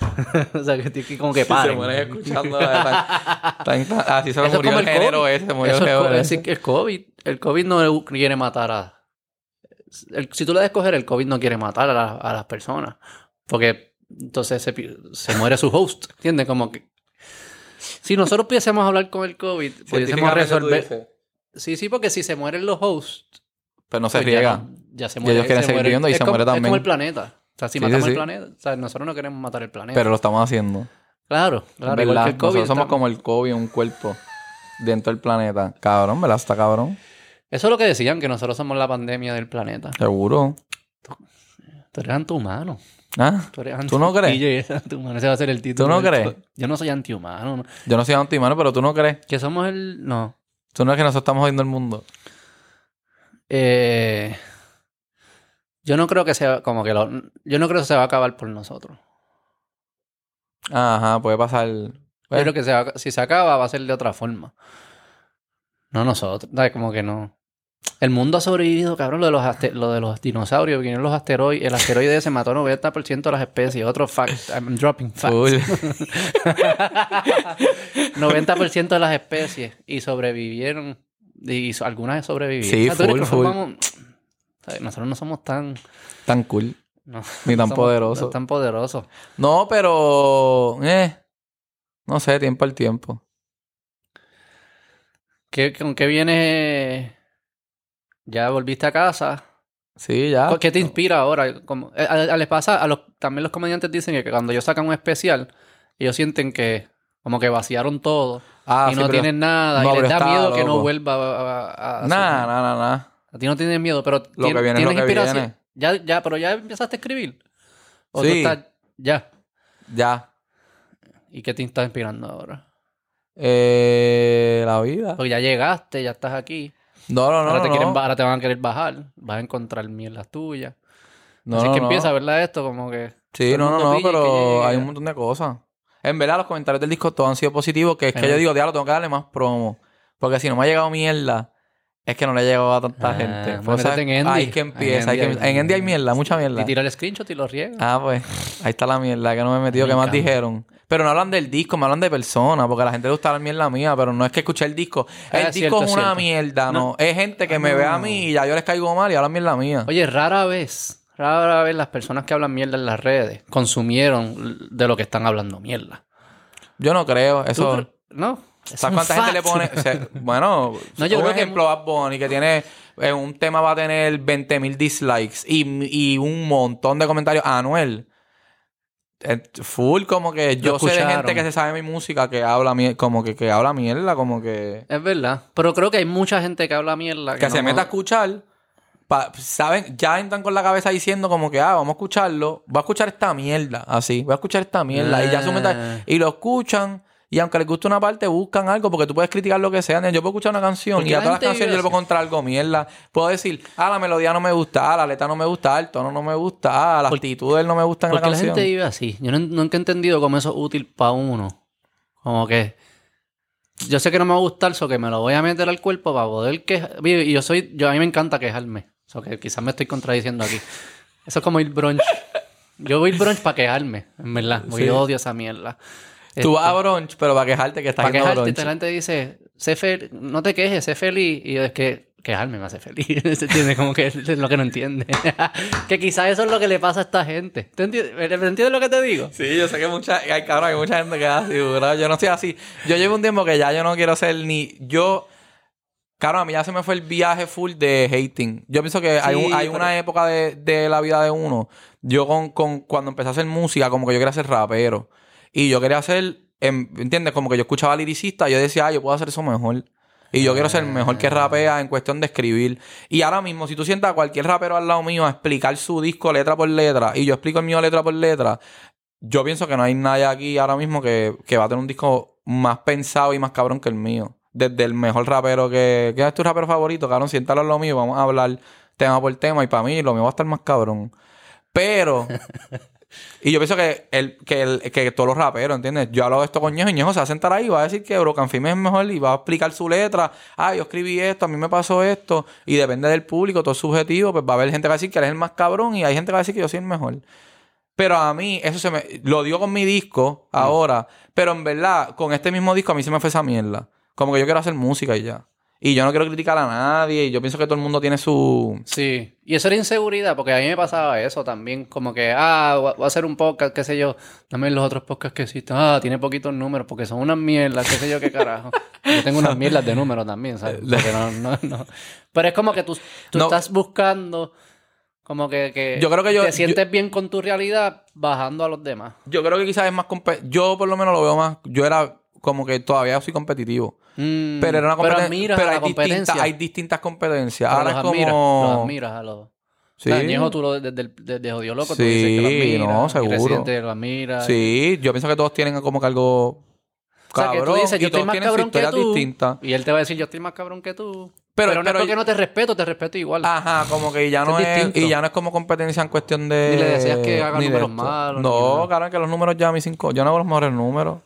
o sea, que, que como que Se paren. mueren escuchando. así se es murió el género ese. Se murió el es, que el COVID. El COVID no quiere matar a. el- si tú le das a escoger, el COVID no quiere matar a, la- a las personas. Porque entonces se, se muere su host. ¿Entiendes? Como que. Si nosotros pudiésemos hablar con el COVID, pudiésemos resolver. Sí, sí, porque si se mueren los hosts. Pero no se pues riega. Ya, se Y muere. ellos quieren se seguir muere. viviendo y Es se como- muere Es como también. el planeta. O sea, si Sí, matamos sí, el planeta. O sea, nosotros no queremos matar el planeta. Pero lo estamos haciendo. claro, claro. ¿Verdad? Igual que el COVID. Nosotros somos como el COVID un cuerpo dentro del planeta. Cabrón, ¿verdad? Está cabrón. Eso es lo que decían, que nosotros somos la pandemia del planeta. Seguro. Tú eres antihumano. ¿Ah? Tú, eres ¿Tú no crees? Antihumano. Ese va a ser el título. ¿Tú no crees? Yo no soy antihumano. no. Yo no soy antimano, pero tú no crees. Que somos el... No. Tú no es que nosotros estamos jodiendo el mundo. Eh, yo no creo que sea como que lo, yo no creo que se va a acabar por nosotros. Ajá, puede pasar. Yo creo que se va- si se acaba va a ser de otra forma. No nosotros. ¿sabes? Como que no. El mundo ha sobrevivido, cabrón, lo de los, lo de los dinosaurios, vinieron los asteroides. El asteroide ese mató 90% de las especies. Otro fact, I'm dropping facts. full. 90% de las especies y sobrevivieron. Y algunas sobrevivieron. Sí, O sea, ¿tú crees full, full. vamos- ¿sabes? Nosotros no somos tan... Tan cool. no, Ni tan somos poderosos. Tan poderosos. No, pero. Eh. No sé, tiempo al tiempo. ¿Qué, ¿Con qué vienes? ¿Ya volviste a casa? Sí, ya. ¿Qué te inspira ahora? Como, eh, a- a- les pasa, a los, también los comediantes dicen que cuando ellos sacan un especial, ellos sienten que como que vaciaron todo Ah, y sí, no tienen nada No, y les da miedo que no vuelva a... a- a- Nada, nada, nada. A ti no tienes miedo, pero Lo que viene es tienes lo que inspiración. viene. Ya, ya, pero ya empezaste a escribir. ¿O Sí. tú estás ya? Ya. ¿Y qué te está inspirando ahora? Eh, la vida. Porque ya llegaste, ya estás aquí. No, no, no. ahora, te no. quieren, ahora te van a querer bajar. Vas a encontrar mierdas tuyas. No, Así no, que empieza, ¿verdad? Esto como que... Sí, no, no, no, pero hay un montón de cosas. En verdad, los comentarios del disco todos han sido positivos, que es que yo digo, diablo, tengo que darle más promo. Porque si no me ha llegado mierda, es que no le llegado a tanta Ah, gente. bueno, Pues, métete en ahí que empieza. En que- hay- en Endy hay mierda, mucha mierda. Y tira el screenshot y lo riega. Ah, pues, ahí está la mierda que no me he metido, Me que más dijeron. Pero no hablan del disco, me hablan de personas, porque a la gente le gusta la mierda mía, pero no es que escuché el disco. El Ah, disco cierto, es una cierto. mierda, no. No. Es gente que Ah, me ve a no. mí y ya yo les caigo mal y hablan mierda mía. Oye, rara vez, rara vez las personas que hablan mierda en las redes consumieron de lo que están hablando mierda. Yo no creo, ¿Tú eso... ¿No? Es ¿Sabes cuánta gente le pone? bueno, No, yo un creo que- ejemplo, Bad Bunny, que tiene eh, un tema va a tener 20.000 dislikes y, y un montón de comentarios. Anuel. Eh, Full, como que yo sé de gente que se sabe mi música que habla mier- como que, que habla mierda, como que. Es verdad. Pero creo que hay mucha gente que habla mierda. Que se no- meta a escuchar. pa- saben, ya entran con la cabeza diciendo como que, ah, vamos a escucharlo, voy a escuchar esta mierda, así, voy a escuchar esta mierda, y ya su meta- y lo escuchan, y aunque les guste una parte, buscan algo, porque tú puedes criticar lo que sea, yo puedo escuchar una canción, Porque y a todas las canciones yo le puedo encontrar algo mierda, puedo decir, ah, la melodía no me gusta, ah, la letra no me gusta, ah, el tono no me gusta, ah, la actitud de él no me gusta en la Porque la canción. gente vive así. Yo no- nunca he entendido cómo eso es útil para uno. Como que... Yo sé que no me va a gustar, eso que me lo voy a meter al cuerpo para poder quejar. Y yo soy... Yo, a mí me encanta quejarme. Eso que quizás me estoy contradiciendo aquí. Eso es como ir brunch. Yo voy al brunch para quejarme, en verdad. Porque Sí. yo odio esa mierda. Tú vas a brunch, pero para quejarte que estás Para quejarte, brunch. la gente dice, sé fel- no te quejes, sé feliz. Y yo, es que quejarme me hace feliz. ¿Se entiende? Como que es lo que no entiende. que quizás eso es lo que le pasa a esta gente. ¿Te entiendes, ¿Me entiendes lo que te digo? Sí, yo sé que mucha, hay cabrón, hay mucha gente que es así. Yo no soy así. Yo llevo un tiempo que ya yo no quiero ser ni. Yo. Cabrón, a mí ya se me fue el viaje full de hating. Yo pienso que hay, Sí, un- hay pero- una época de, de la vida de uno. Yo con, con cuando empecé a hacer música, como que yo quería ser rapero. Y yo quería em, ¿entiendes? Como que yo escuchaba liricista, yo decía, ah, yo puedo hacer eso mejor. Y yo quiero ser mejor que rapea en cuestión de escribir. Y ahora mismo, si tú sientas a cualquier rapero al lado mío a explicar su disco letra por letra, y yo explico el mío letra por letra, yo pienso que no hay nadie aquí ahora mismo que, que va a tener un disco más pensado y más cabrón que el mío. Desde el mejor rapero que... ¿Quién es tu rapero favorito? Cabrón, siéntalo en lo mío. Vamos a hablar tema por tema. Y para mí lo mío va a estar más cabrón. Pero... y yo pienso que, el, que, el, que todos los raperos, ¿entiendes? Yo hablo de esto con Ñejo y Ñejo se va a sentar ahí y va a decir que Broken Film es mejor y va a explicar su letra. Ah, yo escribí esto, a mí me pasó esto. Y depende del público, todo es subjetivo. Pues va a haber gente que va a decir que eres el más cabrón y hay gente que va a decir que yo soy el mejor. Pero a mí, eso se me. Lo digo con mi disco ahora. Pero en verdad, con este mismo disco a mí se me fue esa mierda. Como que yo quiero hacer música y ya. Y yo no quiero criticar a nadie. Y yo pienso que todo el mundo tiene su. Sí. Y eso era inseguridad, porque a mí me pasaba eso también. Como que, ah, voy a- hacer un podcast, qué sé yo. Dame los otros podcasts que existen. Ah, tiene poquitos números, porque son unas mierdas, qué sé yo, qué carajo. Yo tengo unas mierdas de números también, ¿sabes? Porque no, no, no. Pero es como que tú, tú No. estás buscando, como que, que Yo creo que yo- te sientes bien con tu realidad bajando a los demás. Yo creo que quizás es más. Yo por lo menos lo veo más. Yo era como que todavía soy competitivo. Mm, Pero era una competencia. admiras Pero a la hay distintas, competencia. hay distintas competencias. Pero Ahora los es como. admiras, los admiras a los... Sí. O sea, tú lo, desde, desde Jodido Loco, tú Sí, dices que lo admiras. no, y seguro. Residente lo admira. Sí, yo pienso que todos tienen como que algo. O sea, que tú cabrón, dices, y yo estoy más cabrón que tú. distinta. Y él te va a decir, yo estoy más cabrón que tú. Pero, Pero, no pero- es porque no te respeto, te respeto igual. Ajá, como que ya no es es, y ya no es como competencia en cuestión de. Ni le deseas que haga números esto. malos, No, claro que los números ya a mí cinco. Yo no hago los mejores números.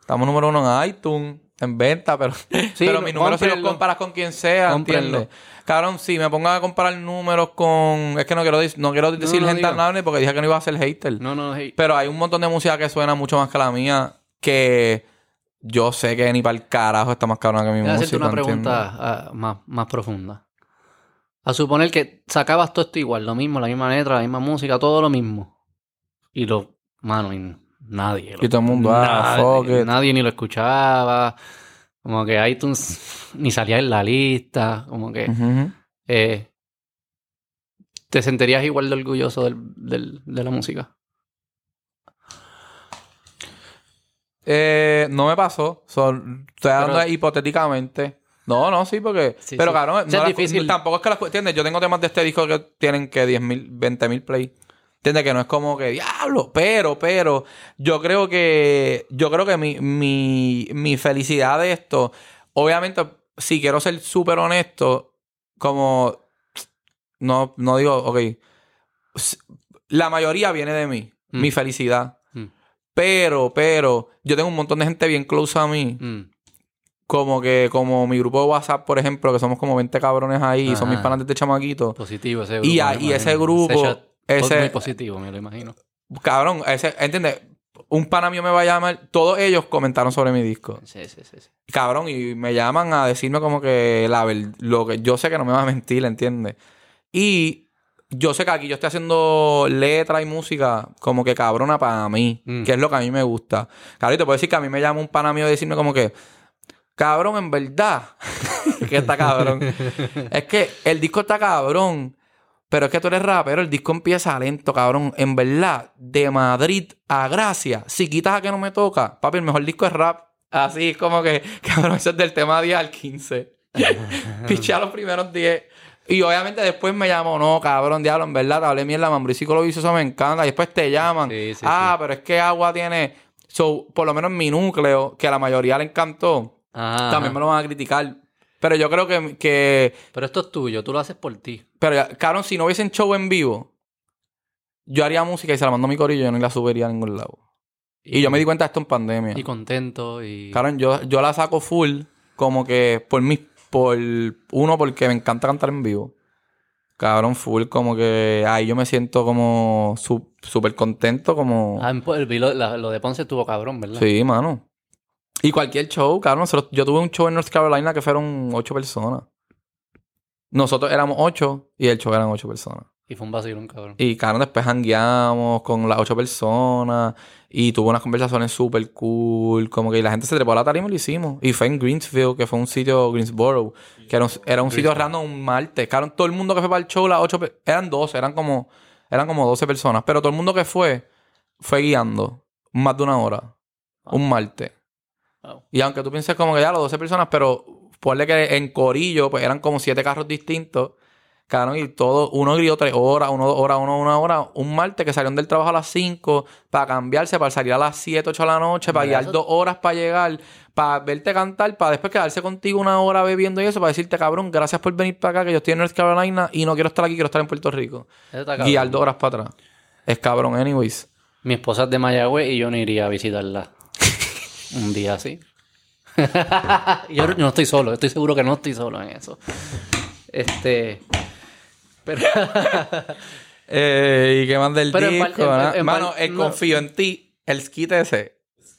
Estamos número uno en iTunes, en venta, pero. pero no, mis números si los comparas con quien sea. ¿entiendes? Cabrón, si me pongo a comparar números con. Es que no quiero, no quiero decir no gente digo. amable porque dije que no iba a ser hater. No, no, hey. Pero hay un montón de música que suena mucho más que la mía que yo sé que ni para el carajo está más cabrona que mi Voy a música. hacerte una pregunta ah, más, más profunda. A suponer que sacabas todo esto igual, lo mismo, la misma letra, la misma música, todo lo mismo. Y lo, mano, y nadie. Y todo el mundo, ah, nadie, fuck it. nadie ni lo escuchaba. Como que iTunes ni salía en la lista. Como que eh, te sentirías igual de orgulloso del, del- de la música. Eh, no me pasó. Son, estoy hablando Pero- hipotéticamente. No, no, sí, porque. Sí, pero sí. cabrón, no es las- difícil. tampoco es que las. ¿Entiendes? Yo tengo temas de este disco que tienen que 10 mil, 20 mil play. ¿Entiendes? Que no es como que diablo. Pero, pero, yo creo que. Yo creo que mi, mi, mi felicidad de esto. Obviamente, si quiero ser súper honesto, como. No, no digo, ok. La mayoría viene de mí. Mm. Mi felicidad. Mm, Pero, pero, yo tengo un montón de gente bien close a mí. mm. Como que, como mi grupo de WhatsApp, por ejemplo, que somos como 20 cabrones ahí, y son Ajá. mis panas de chamaquito. Positivo ese grupo. Y, a- y ese grupo, ese- es muy positivo, me lo imagino. Cabrón, ese, ¿entiendes? Un pana mío me va a llamar, todos ellos comentaron sobre mi disco. Sí, sí, sí. sí. Cabrón, y me llaman a decirme como que la lo que yo sé que no me va a mentir, ¿entiendes? Y yo sé que aquí yo estoy haciendo letra y música como que cabrona para mí, Mm. que es lo que a mí me gusta. Cabrón, y te puedo decir que a mí me llama un pana mío a decirme como que, cabrón, en verdad, que está cabrón. es que el disco está cabrón, pero es que tú eres rapero, el disco empieza lento, cabrón. En verdad, de Madrid a Gracia, si quitas a que no me toca, papi, el mejor disco es rap. Así como que, cabrón, eso es del tema 10 al 15. Piché a los primeros 10. Y obviamente después me llamó, no, cabrón, diablo, en verdad, te hablé mierda, Mambricico lo hizo, eso me encanta. Y después te llaman. Sí, sí, ah, pero es que agua tiene. So, por lo menos en mi núcleo, que a la mayoría le encantó, Ajá. también me lo van a criticar. Pero yo creo que, que Pero esto es tuyo, tú lo haces por ti. Pero, cabrón, si no hubiesen show en vivo, yo haría música y se la mando a mi corillo y yo no la subiría a ningún lado. Y yo me di cuenta de esto en pandemia. Y contento y... Cabrón, yo, yo la saco full como que por mí, por uno, porque me encanta cantar en vivo. Cabrón, full como que ahí yo me siento como su- súper contento, como... Ah, el la- lo de Ponce estuvo cabrón, ¿verdad? Sí, mano. Y cualquier show, cabrón. yo tuve un show en North Carolina que fueron ocho personas. Nosotros éramos ocho y el show eran ocho personas. Y fue un vacilón, cabrón. Y cabrón, después hangueamos con las ocho personas y tuvo unas conversaciones súper cool. Como que la gente se trepó a la tarima y lo hicimos. Y fue en Greensfield, que fue un sitio, Greensboro, que era un, era un sitio random un martes. Cabrón, todo el mundo que fue para el show, las ocho, eran doce, eran como, eran como doce personas. Pero todo el mundo que fue, fue guiando más de una hora. Un martes. Y aunque tú pienses como que ya las 12 personas, pero ponle que en Corillo, pues eran como siete carros distintos. Cabrón, y todo, uno gritó tres horas, uno dos horas, uno una hora. Un martes que salieron del trabajo a las 5 para cambiarse, para salir a las 7, 8 de la noche, para guiar eso- dos horas para llegar, para verte cantar, para después quedarse contigo una hora bebiendo y eso, para decirte, cabrón, gracias por venir para acá, que yo estoy en North Carolina y no quiero estar aquí, quiero estar en Puerto Rico. Está. Guiar dos horas para atrás. Es cabrón, anyways. Mi esposa es de Mayagüez y yo no iría a visitarla un día así. yo no estoy solo, estoy seguro que no estoy solo en eso. Este. Pero. Eh, ¿Y qué más del Pero disco? en- ¿no? en Mano, el no. confío en ti, el skit ese. Es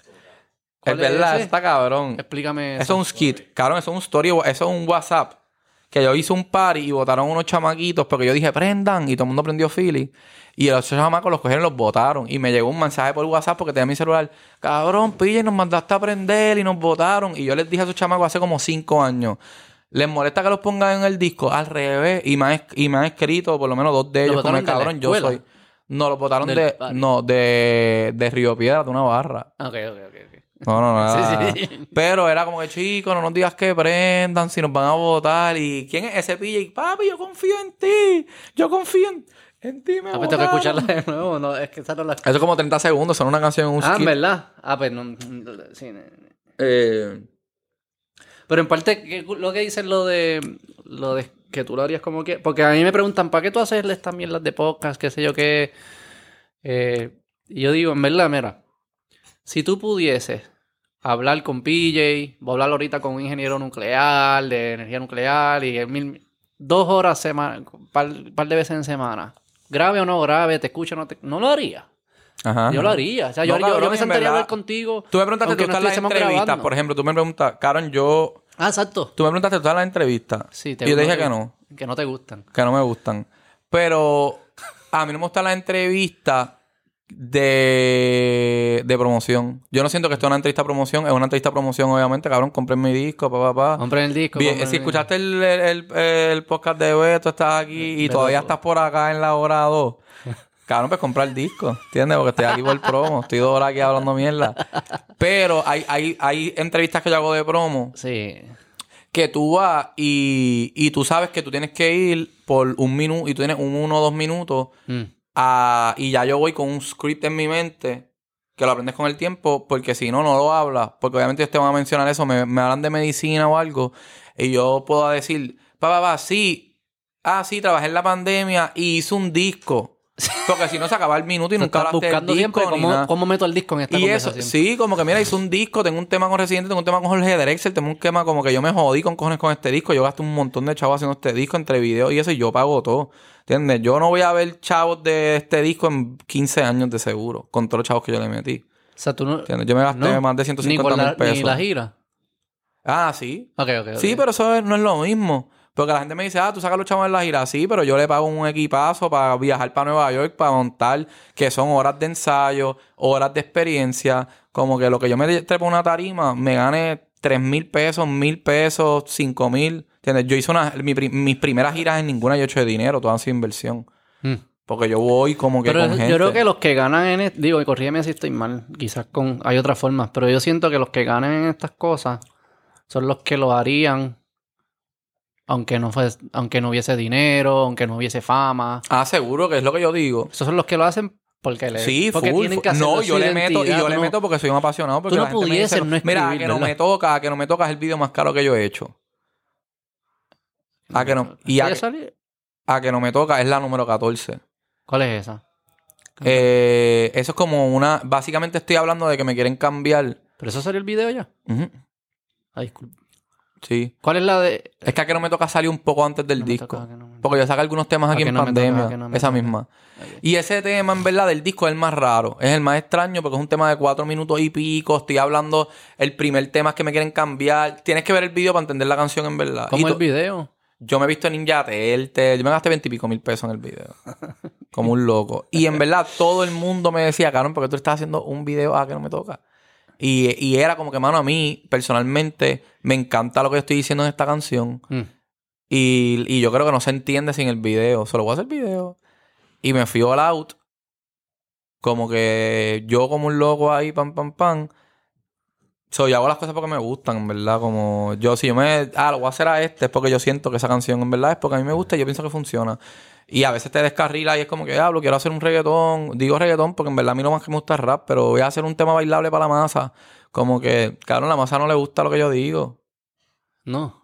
¿Cuál es verdad, está cabrón. Explícame Eso es un skit. Cabrón, eso es un story, eso es un WhatsApp. Que yo hice un party y votaron unos chamaquitos porque yo dije, prendan. Y todo el mundo prendió Philly. Y los chamacos los cogieron y los votaron. Y me llegó un mensaje por WhatsApp porque tenía mi celular. Cabrón, pilla, y nos mandaste a prender y nos votaron. Y yo les dije a esos chamacos hace como cinco años. Les molesta que los pongan en el disco al revés. Y me han, y me han escrito por lo menos dos de ¿Los ellos. Como la cabrón, yo soy. No, los votaron de. No, de, de Río Piedra, de una barra. Ok, ok, ok. No, no, nada. Sí, sí. Pero era como que, chicos, no nos digas que prendan, si nos van a votar. ¿Y quién es ese? Y papi, yo confío en ti. Yo confío en, en ti, me Ah, pues tengo que votaron". escucharla de nuevo. No, es que esa no la. Eso es como 30 segundos, son una canción en un Ah, skit. ¿verdad? Ah, pues no. Sí, Eh, Pero en parte, ¿qué- lo que dices lo de lo de que tú lo harías como que. Porque a mí me preguntan, ¿para qué tú haces estas mierdas de podcast? qué sé yo qué. Eh, y yo digo, en verdad, mira, si tú pudieses hablar con PJ, voy a hablar ahorita con un ingeniero nuclear, de energía nuclear, y mil- dos horas semana, par, par de veces en semana, grave o no grave, te escucho o no te. No lo haría. Ajá. Yo lo haría. O sea, yo, No, yo- yo cabrón, me en sentaría a hablar contigo. Tú me preguntaste, ¿tú no estás en las entrevistas? grabando. Por ejemplo, tú me preguntas, Karen, yo... Ah, exacto. Tú me preguntaste, ¿tú estás en las entrevistas? Sí, y yo te dije que no. Que no te gustan. que no me gustan. Pero a mí no me gustan las entrevistas de, de promoción. Yo no siento que esto es una entrevista de promoción. Es una entrevista de promoción, obviamente. Cabrón, compren mi disco, papá, papá. Compren el disco. Bien, compren si el- escuchaste el, el- el- el podcast de Beto, estás aquí y Beto. todavía estás por acá en la hora 2. Cabrón, pues comprar el disco, ¿entiendes? Porque estoy aquí por el promo. Estoy dos horas aquí hablando mierda. Pero hay, hay, hay entrevistas que yo hago de promo Sí. que tú vas y, y tú sabes que tú tienes que ir por un minuto y tú tienes un uno o dos minutos Mm. A- y ya yo voy con un script en mi mente que lo aprendes con el tiempo porque si no, no lo hablas. Porque obviamente ellos te van a mencionar eso, me, me hablan de medicina o algo y yo puedo decir, pa, pa, pa, sí, ah, sí, trabajé en la pandemia y hice un disco. Porque si no se acaba el minuto y Tú nunca estás hablaste del buscando disco ni cómo, nada. cómo meto el disco en esta Y eso, conversación. sí, como que mira, hice un disco, tengo un tema con Residente, tengo un tema con Jorge Drexel, tengo un tema como que yo me jodí con cojones con este disco, yo gasté un montón de chavos haciendo este disco entre videos y eso y yo pago todo. ¿Entiendes? Yo no voy a ver chavos de este disco en 15 años de seguro, con todos los chavos que yo le metí. O sea, tú no... ¿Entiendes? Yo me gasté no, más de ni, 150 con mil la, pesos. ni la gira. Ah, sí. Ok, ok. Sí, ok. pero eso es- no es lo mismo. Porque la gente me dice, ah, tú sacas los chavos en la gira. Sí, pero yo le pago un equipazo para viajar para Nueva York, para montar, que son horas de ensayo, horas de experiencia. Como que lo que yo me trepo una tarima, me gane tres mil pesos, mil pesos, cinco mil. ¿Entiendes? Yo hice una, mi mis primeras giras en ninguna yo he hecho de dinero, todas han sido inversión. Mm. Porque yo voy como que Pero con gente. yo creo que los que ganan en... e- Digo, y corrígeme si estoy mal. Quizás con... Hay otras formas. Pero yo siento que los que ganan en estas cosas son los que lo harían aunque no, fuese, aunque no hubiese dinero, aunque no hubiese fama. Ah, seguro que es lo que yo digo. Esos son los que lo hacen porque le Sí, porque full, tienen que hacerlo No, yo le meto, y yo le no- meto porque soy un apasionado. Porque Tú no la gente me dice, no Mira, a escribir, que no ¿verdad? me toca, a que no me toca es el video más caro que yo he hecho. A que no, y a ¿Puede que, a que no me toca es la número 14. ¿Cuál es esa? Eh, eso es como una. Básicamente estoy hablando de que me quieren cambiar. ¿Pero eso salió el video ya? Ujú, Ay, disculpa. Sí. ¿Cuál es la de...? Es que a que no me toca salir un poco antes del No disco. toca, que no me- Porque yo saqué algunos temas aquí en no toca, pandemia. esa toca. misma. Y ese tema, en verdad, del disco es el más raro. Es el más extraño porque es un tema de cuatro minutos y pico. Estoy hablando, el primer tema que me quieren cambiar. Tienes que ver el video para entender la canción en verdad. Y ¿Cómo el to- video? Yo me he visto en Ninja Turtle. Yo me gasté veintipico mil pesos en el video. Como un loco. Y en verdad, todo el mundo me decía, Cabrón, porque tú estás haciendo un video a que no me toca. Y, y era como que, mano, a mí, personalmente, me encanta lo que estoy diciendo en esta canción. Mm. Y, y yo creo que no se entiende sin el video. Solo voy a hacer video. Y me fui all out. Como que yo como un loco ahí, pam, pam, pam. So, yo hago las cosas porque me gustan, en verdad. Como yo, si yo me... Ah, lo voy a hacer a este, es porque yo siento que esa canción, en verdad, es porque a mí me gusta y yo pienso que funciona. Y a veces te descarrila y es como que, hablo, quiero hacer un reggaetón. Digo reggaetón porque en verdad a mí lo más que me gusta es rap, pero voy a hacer un tema bailable para la masa. Como que, claro, la masa no le gusta lo que yo digo. No.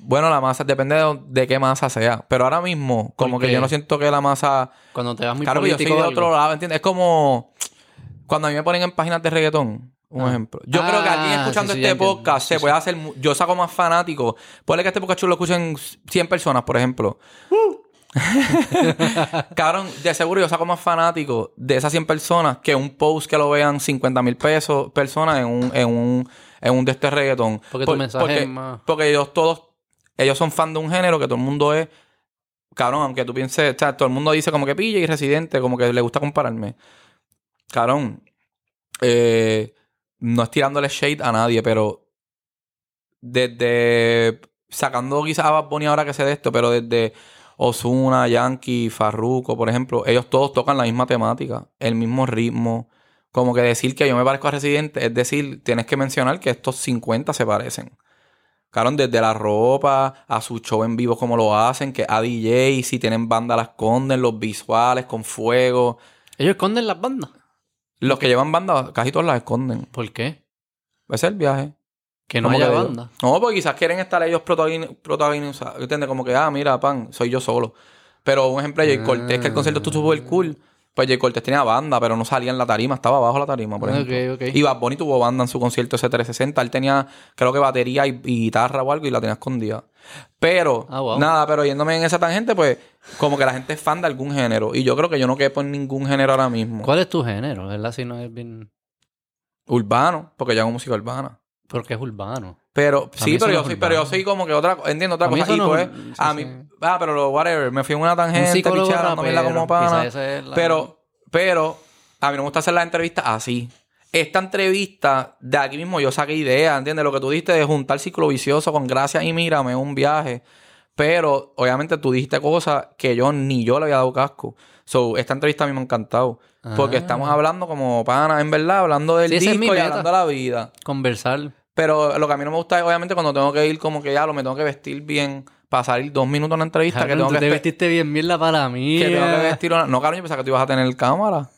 Bueno, la masa depende de, de qué masa sea. Pero ahora mismo, como ¿Por que yo no siento que la masa. Cuando te vas muy claro, que yo soy político de otro lado, ¿entiendes? Es como cuando a mí me ponen en páginas de reggaetón. Un Ah. ejemplo. Yo creo que aquí Ah, escuchando sí, sí, ya este podcast Sí, se puede hacer. Yo saco más fanáticos. Puede que este podcast lo escuchen 100 personas, por ejemplo. Cabrón, de seguro yo saco más fanáticos de esas 100 personas que un post que lo vean 50 mil pesos personas en un, en un, en un de este reggaetón. Porque tu mensaje porque, es más- porque ellos todos, ellos son fan de un género que todo el mundo es. Cabrón, aunque tú pienses, o sea, todo el mundo dice como que pilla y residente, como que le gusta compararme. Cabrón, eh, no es tirándole shade a nadie, pero desde sacando quizás a Bad Bunny ahora que sé de esto, pero desde Osuna, Yankee, Farruko, por ejemplo, ellos todos tocan la misma temática, el mismo ritmo. Como que decir que yo me parezco a Residente, es decir, tienes que mencionar que estos 50 se parecen. Cabrón, desde la ropa a su show en vivo, como lo hacen, que a DJ, si tienen banda la esconden, los visuales con fuego. Ellos esconden las bandas. Los que llevan banda, casi todos las esconden. ¿Por qué? Ese es el viaje. Que no haya que- banda. No, porque quizás quieren estar ellos protagoni- protagonizados. ¿Entiendes? Como que, ah, mira, pan, soy yo solo. Pero un ejemplo, Jay Cortés, que el concierto estuvo súper cool. Pues Jay Cortés tenía banda, pero no salía en la tarima, estaba abajo la tarima, por ejemplo. Y Bad Bunny tuvo banda en su concierto ese 360. Él tenía, creo que batería y, y guitarra o algo y la tenía escondida. Pero, Ah, wow. nada, pero yéndome en esa tangente, pues, como que la gente es fan de algún género. Y yo creo que yo no quepo en ningún género ahora mismo. ¿Cuál es tu género? ¿Verdad? Si no es bien... Urbano, porque yo hago música urbana. Porque es urbano. Pero, A sí, pero yo soy, pero yo soy como que otra, entiendo otra A cosa. Y no pues, sí, a sí. mí, ah, pero lo whatever, me fui en una Un tangente, mierda rapero. como pana. Es la- Pero, pero, a mí no me gusta hacer las entrevistas así. Esta entrevista, de aquí mismo yo saqué idea, ¿entiendes? Lo que tú dijiste de juntar ciclo vicioso con gracias y mírame, un viaje. Pero, obviamente, tú dijiste cosas que yo ni yo le había dado casco. So, esta entrevista a mí me ha encantado. Porque Ah. estamos hablando como pana, en verdad, hablando del Sí, esa es disco y hablando de la vida. Conversar. Pero lo que a mí no me gusta es, obviamente, cuando tengo que ir como que ya lo me tengo que vestir bien para salir dos minutos en una entrevista, que tengo que, te vestiste bien mierda para mí. que tengo que vestir una... No, cabrón, yo pensaba que tú ibas a tener cámara.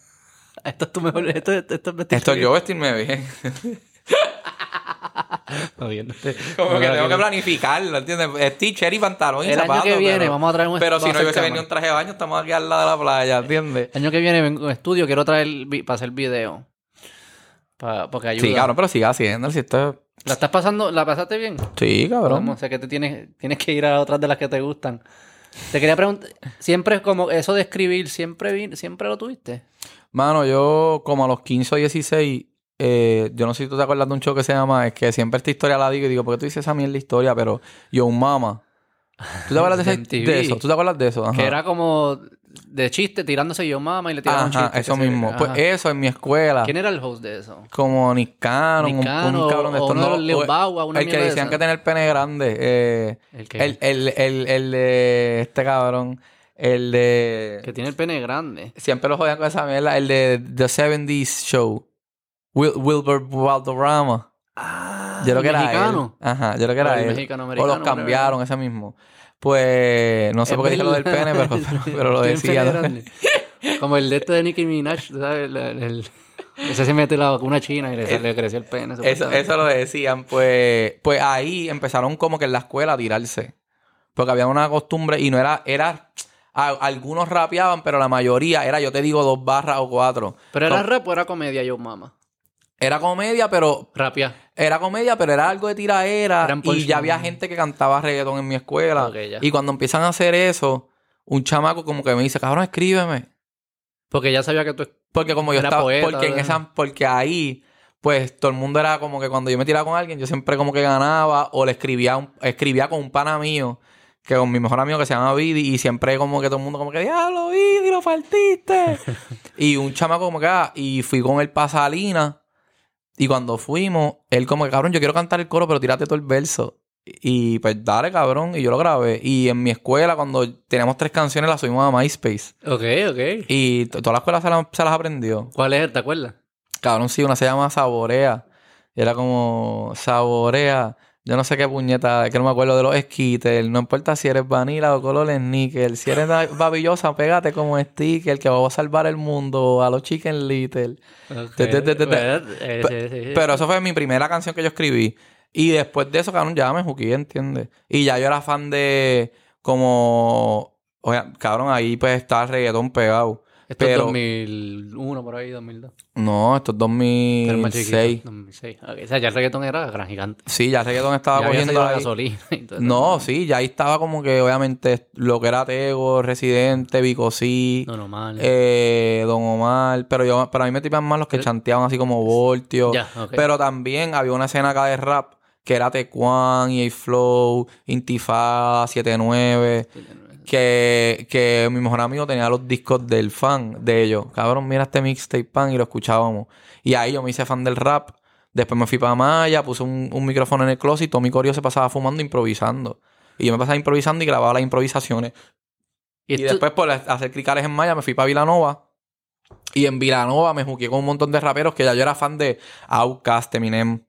Esto es tu mejor... Esto, esto, esto es vestirte Esto es bien. yo vestirme bien. Jodiéndote. Como que No, tengo que no, planificarlo, ¿entiendes? Es t-shirt y pantalón y El año zapatos. que viene pero, vamos a traer un Pero si no a hubiese venido un traje de baño, estamos aquí al lado de la playa, ¿entiendes? El año que viene vengo en estudio, quiero traer para hacer video. Pa- porque ayuda. Sí, cabrón, pero siga haciendo. Si esto es- ¿La estás pasando? ¿La pasaste bien? Sí, cabrón. Vamos, sé que te tienes, tienes que ir a otras de las que te gustan. Te quería preguntar, siempre es como eso de escribir, ¿siempre, vi- siempre lo tuviste? Mano, yo como a los 15 o 16, eh, yo no sé si tú te acuerdas de un show que se llama, es que siempre esta historia la digo y digo, ¿por qué tú dices esa mierda historia? Pero yo, un mama. ¿Tú te acuerdas de, ese- de eso? ¿Tú te acuerdas de eso? Ajá. Que era como de chiste, tirándose yo mamá y le tiraban Ajá, chistes. eso se- mismo. Pues ajá. eso en mi escuela. ¿Quién era el host de eso? Como Nick Cannon, un- un, cabrón de estos. no, los Lil o- Bow Wow, una el que decían esa. que tenía el pene grande. Eh, El que, el, el, el, el de este cabrón. El de... que tiene el pene grande. Siempre lo jodían con esa mierda. El de The 70s Show. Wil- Wilbur Valderrama. Ah, Yo creo que era mexicano. él. Ajá, yo creo que era el él. o los cambiaron, ese mismo. Pues no sé Es por qué dije lo del pene, pero, pero, pero lo el decía. Como el de este de Nicki Minaj, ¿tú ¿sabes? El- el- el- ese se mete la vacuna china y le, le creció el pene. Eso, eso lo decían. Pues, pues ahí empezaron como que en la escuela a tirarse. Porque había una costumbre y no era, era, a- algunos rapeaban, pero la mayoría era, yo te digo, dos barras o cuatro. Pero era rap o era comedia, yo mama. Era comedia, pero Rapia. Era comedia, pero era algo de tiraera. Eran Y ya había gente que cantaba reggaetón en mi escuela. Y cuando empiezan a hacer eso, un chamaco como que me dice, cabrón, escríbeme. Porque ya sabía que tú... Porque como yo estaba, poeta, porque en esa, porque ahí, pues todo el mundo era como que cuando yo me tiraba con alguien, yo siempre como que ganaba o le escribía, un- escribía con un pana mío, que con mi mejor amigo que se llama Vidi, y siempre como que todo el mundo como que, diablo, Vidi, lo partiste. y un chamaco como que, ah, y fui con él para Salinas, y cuando fuimos, él como que, cabrón, yo quiero cantar el coro, pero tírate todo el verso. Y pues dale, cabrón, y yo lo grabé. Y en mi escuela, cuando teníamos tres canciones, las subimos a MySpace. Ok, ok. Y toda la escuela se, la- se las aprendió. ¿Cuál es? ¿Te acuerdas? Cabrón, sí, una se llama Saborea. Y era como Saborea. Yo no sé qué puñeta, que no me acuerdo de los esquites. No importa si eres vanilla o color níquel. Si eres ba- babillosa, pégate como sticker, que va a salvar el mundo a los chicken little. Pero eso fue mi primera canción que yo escribí. Y después de eso, cabrón, ya me juqué, ¿entiendes? Y ya yo era fan de como... Oye, cabrón, ahí pues estaba el reggaetón pegado. Esto es pero- 2001, por ahí, 2002. No, esto es Pero más 2006. chiquito. 2006. Ok, O sea, ya el reggaetón era gran gigante. Sí, ya el reggaetón estaba ya cogiendo ahí. gasolina y todo eso. No, sí, ya ahí estaba como que obviamente lo que era Tego, Residente, Vico sí, No, normal. eh, Don Omar, pero yo, para mí me tipan más los que Eh, chanteaban así como Voltio. Ya, ok. Pero también había una escena acá de rap que era Tecuan, EA Flow, Intifada, 79, que, que mi mejor amigo tenía los discos del fan de ellos. Cabrón, mira este mixtape pan y lo escuchábamos. Y ahí yo me hice fan del rap. Después me fui para Maya, puse un, un micrófono en el closet y todo mi corio se pasaba fumando improvisando. Y yo me pasaba improvisando y grababa las improvisaciones. y después por hacer cricales en Maya me fui para Vilanova. Y en Vilanova me jugué con un montón de raperos que ya yo era fan de Outkast, Eminem.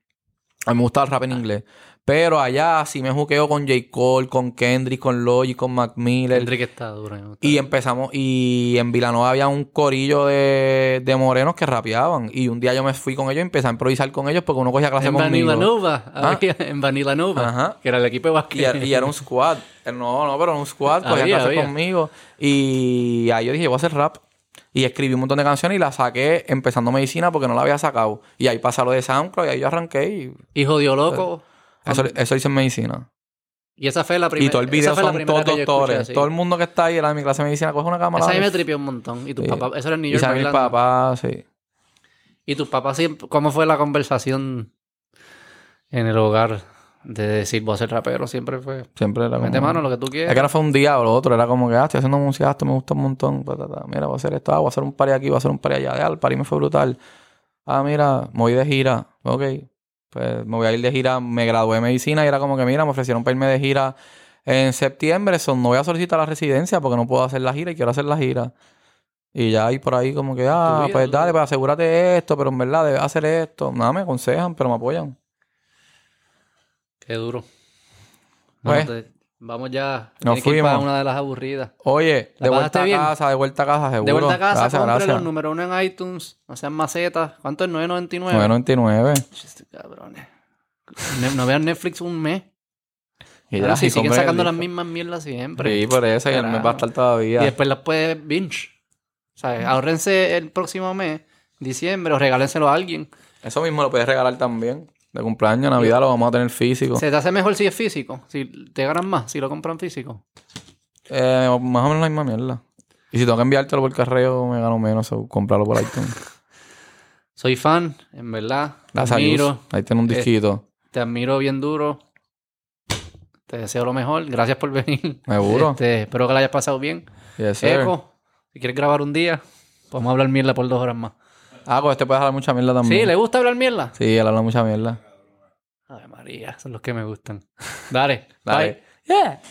A mí me gustaba el rap en inglés. Pero allá sí me juqueo con J. Cole, con Kendrick, con Logic, con Mac Miller. Kendrick está duro. gusta. Y empezamos, y en Vilanova había un corillo de, de morenos que rapeaban. Y un día yo me fui con ellos y empecé a improvisar con ellos porque uno cogía clase en conmigo. Vanilla Nova. Ah. en Vanilla Nova. Ajá. Que era el equipo de Y, era- y era un squad. Eh, No, no, pero era un squad. Cogía Había, clase había. conmigo. Y ahí yo dije, voy a hacer rap. Y escribí un montón de canciones y las saqué empezando medicina porque no la había sacado. Y ahí pasa lo de SoundCloud y ahí yo arranqué y Y jodió loco. Eso, eso hice en medicina. Y esa fue la primera. Y todo el video son todos escuché, doctores. sí. Todo el mundo que está ahí era de mi clase de medicina coge una cámara. Esa a mí me tripió un montón. Y tus Sí. papás, eso era en New Y York. sabe mi bailando. papá, sí. Y tus papás siempre, ¿cómo fue la conversación en el hogar de decir voy a ser rapero? Siempre fue, Siempre era como... mete mano lo que tú Es quieras. que no fue un día o lo otro, era como que, ah, estoy haciendo música, esto me gusta un montón. Mira, voy a hacer esto, ah, voy a hacer un party aquí, voy a hacer un party allá. Ya, el party me fue brutal. Ah, mira, me voy de gira. Ok. Pues me voy a ir de gira. Me gradué de medicina y era como que, mira, me ofrecieron para irme de gira en septiembre. Son, no voy a solicitar la residencia porque no puedo hacer la gira y quiero hacer la gira. Y ya ahí por ahí como que, ah, vida, pues dale, vida. pues asegúrate esto, pero en verdad debes hacer esto. Nada, me aconsejan, pero me apoyan. Qué duro. Pues, te- vamos ya. nos que ir para fuimos. una de las aburridas. Oye, ¿La de vuelta a bien? casa, de vuelta a casa, seguro. De vuelta a casa, Gracias, compre gracias. los número uno en iTunes. No sean macetas. ¿Cuánto es? 9.99. 9.99. Chiste, cabrones. Ne- No vean Netflix un mes. Y ya, y siguen sacando las mismas mierdas siempre. Sí, por eso, y el mes va a estar todavía. Y después las puedes binge. O sea, ahorrense el próximo mes, diciembre, o regálenselo a alguien. Eso mismo lo puedes regalar también. De cumpleaños, Navidad, lo vamos a tener físico. Se te hace mejor si es físico. Si te ganan más, si lo compran físico. Eh, más o menos la misma mierda. Y si tengo que enviártelo por correo, me gano menos. O comprarlo por iTunes. Soy fan, en verdad. Te Gracias, admiro. Ahí tiene un Eh, disquito. Te admiro bien duro. Te deseo lo mejor. Gracias por venir. Seguro. Este, espero que la hayas pasado bien. Yes. Eco, si quieres grabar un día, podemos hablar mierda por dos horas más. Ah, pues este puede hablar mucha mierda también. ¿Sí? ¿Le gusta hablar mierda? Sí, él habla mucha mierda. Ay, María, son los que me gustan. Dale. Dale. Bye. Yeah.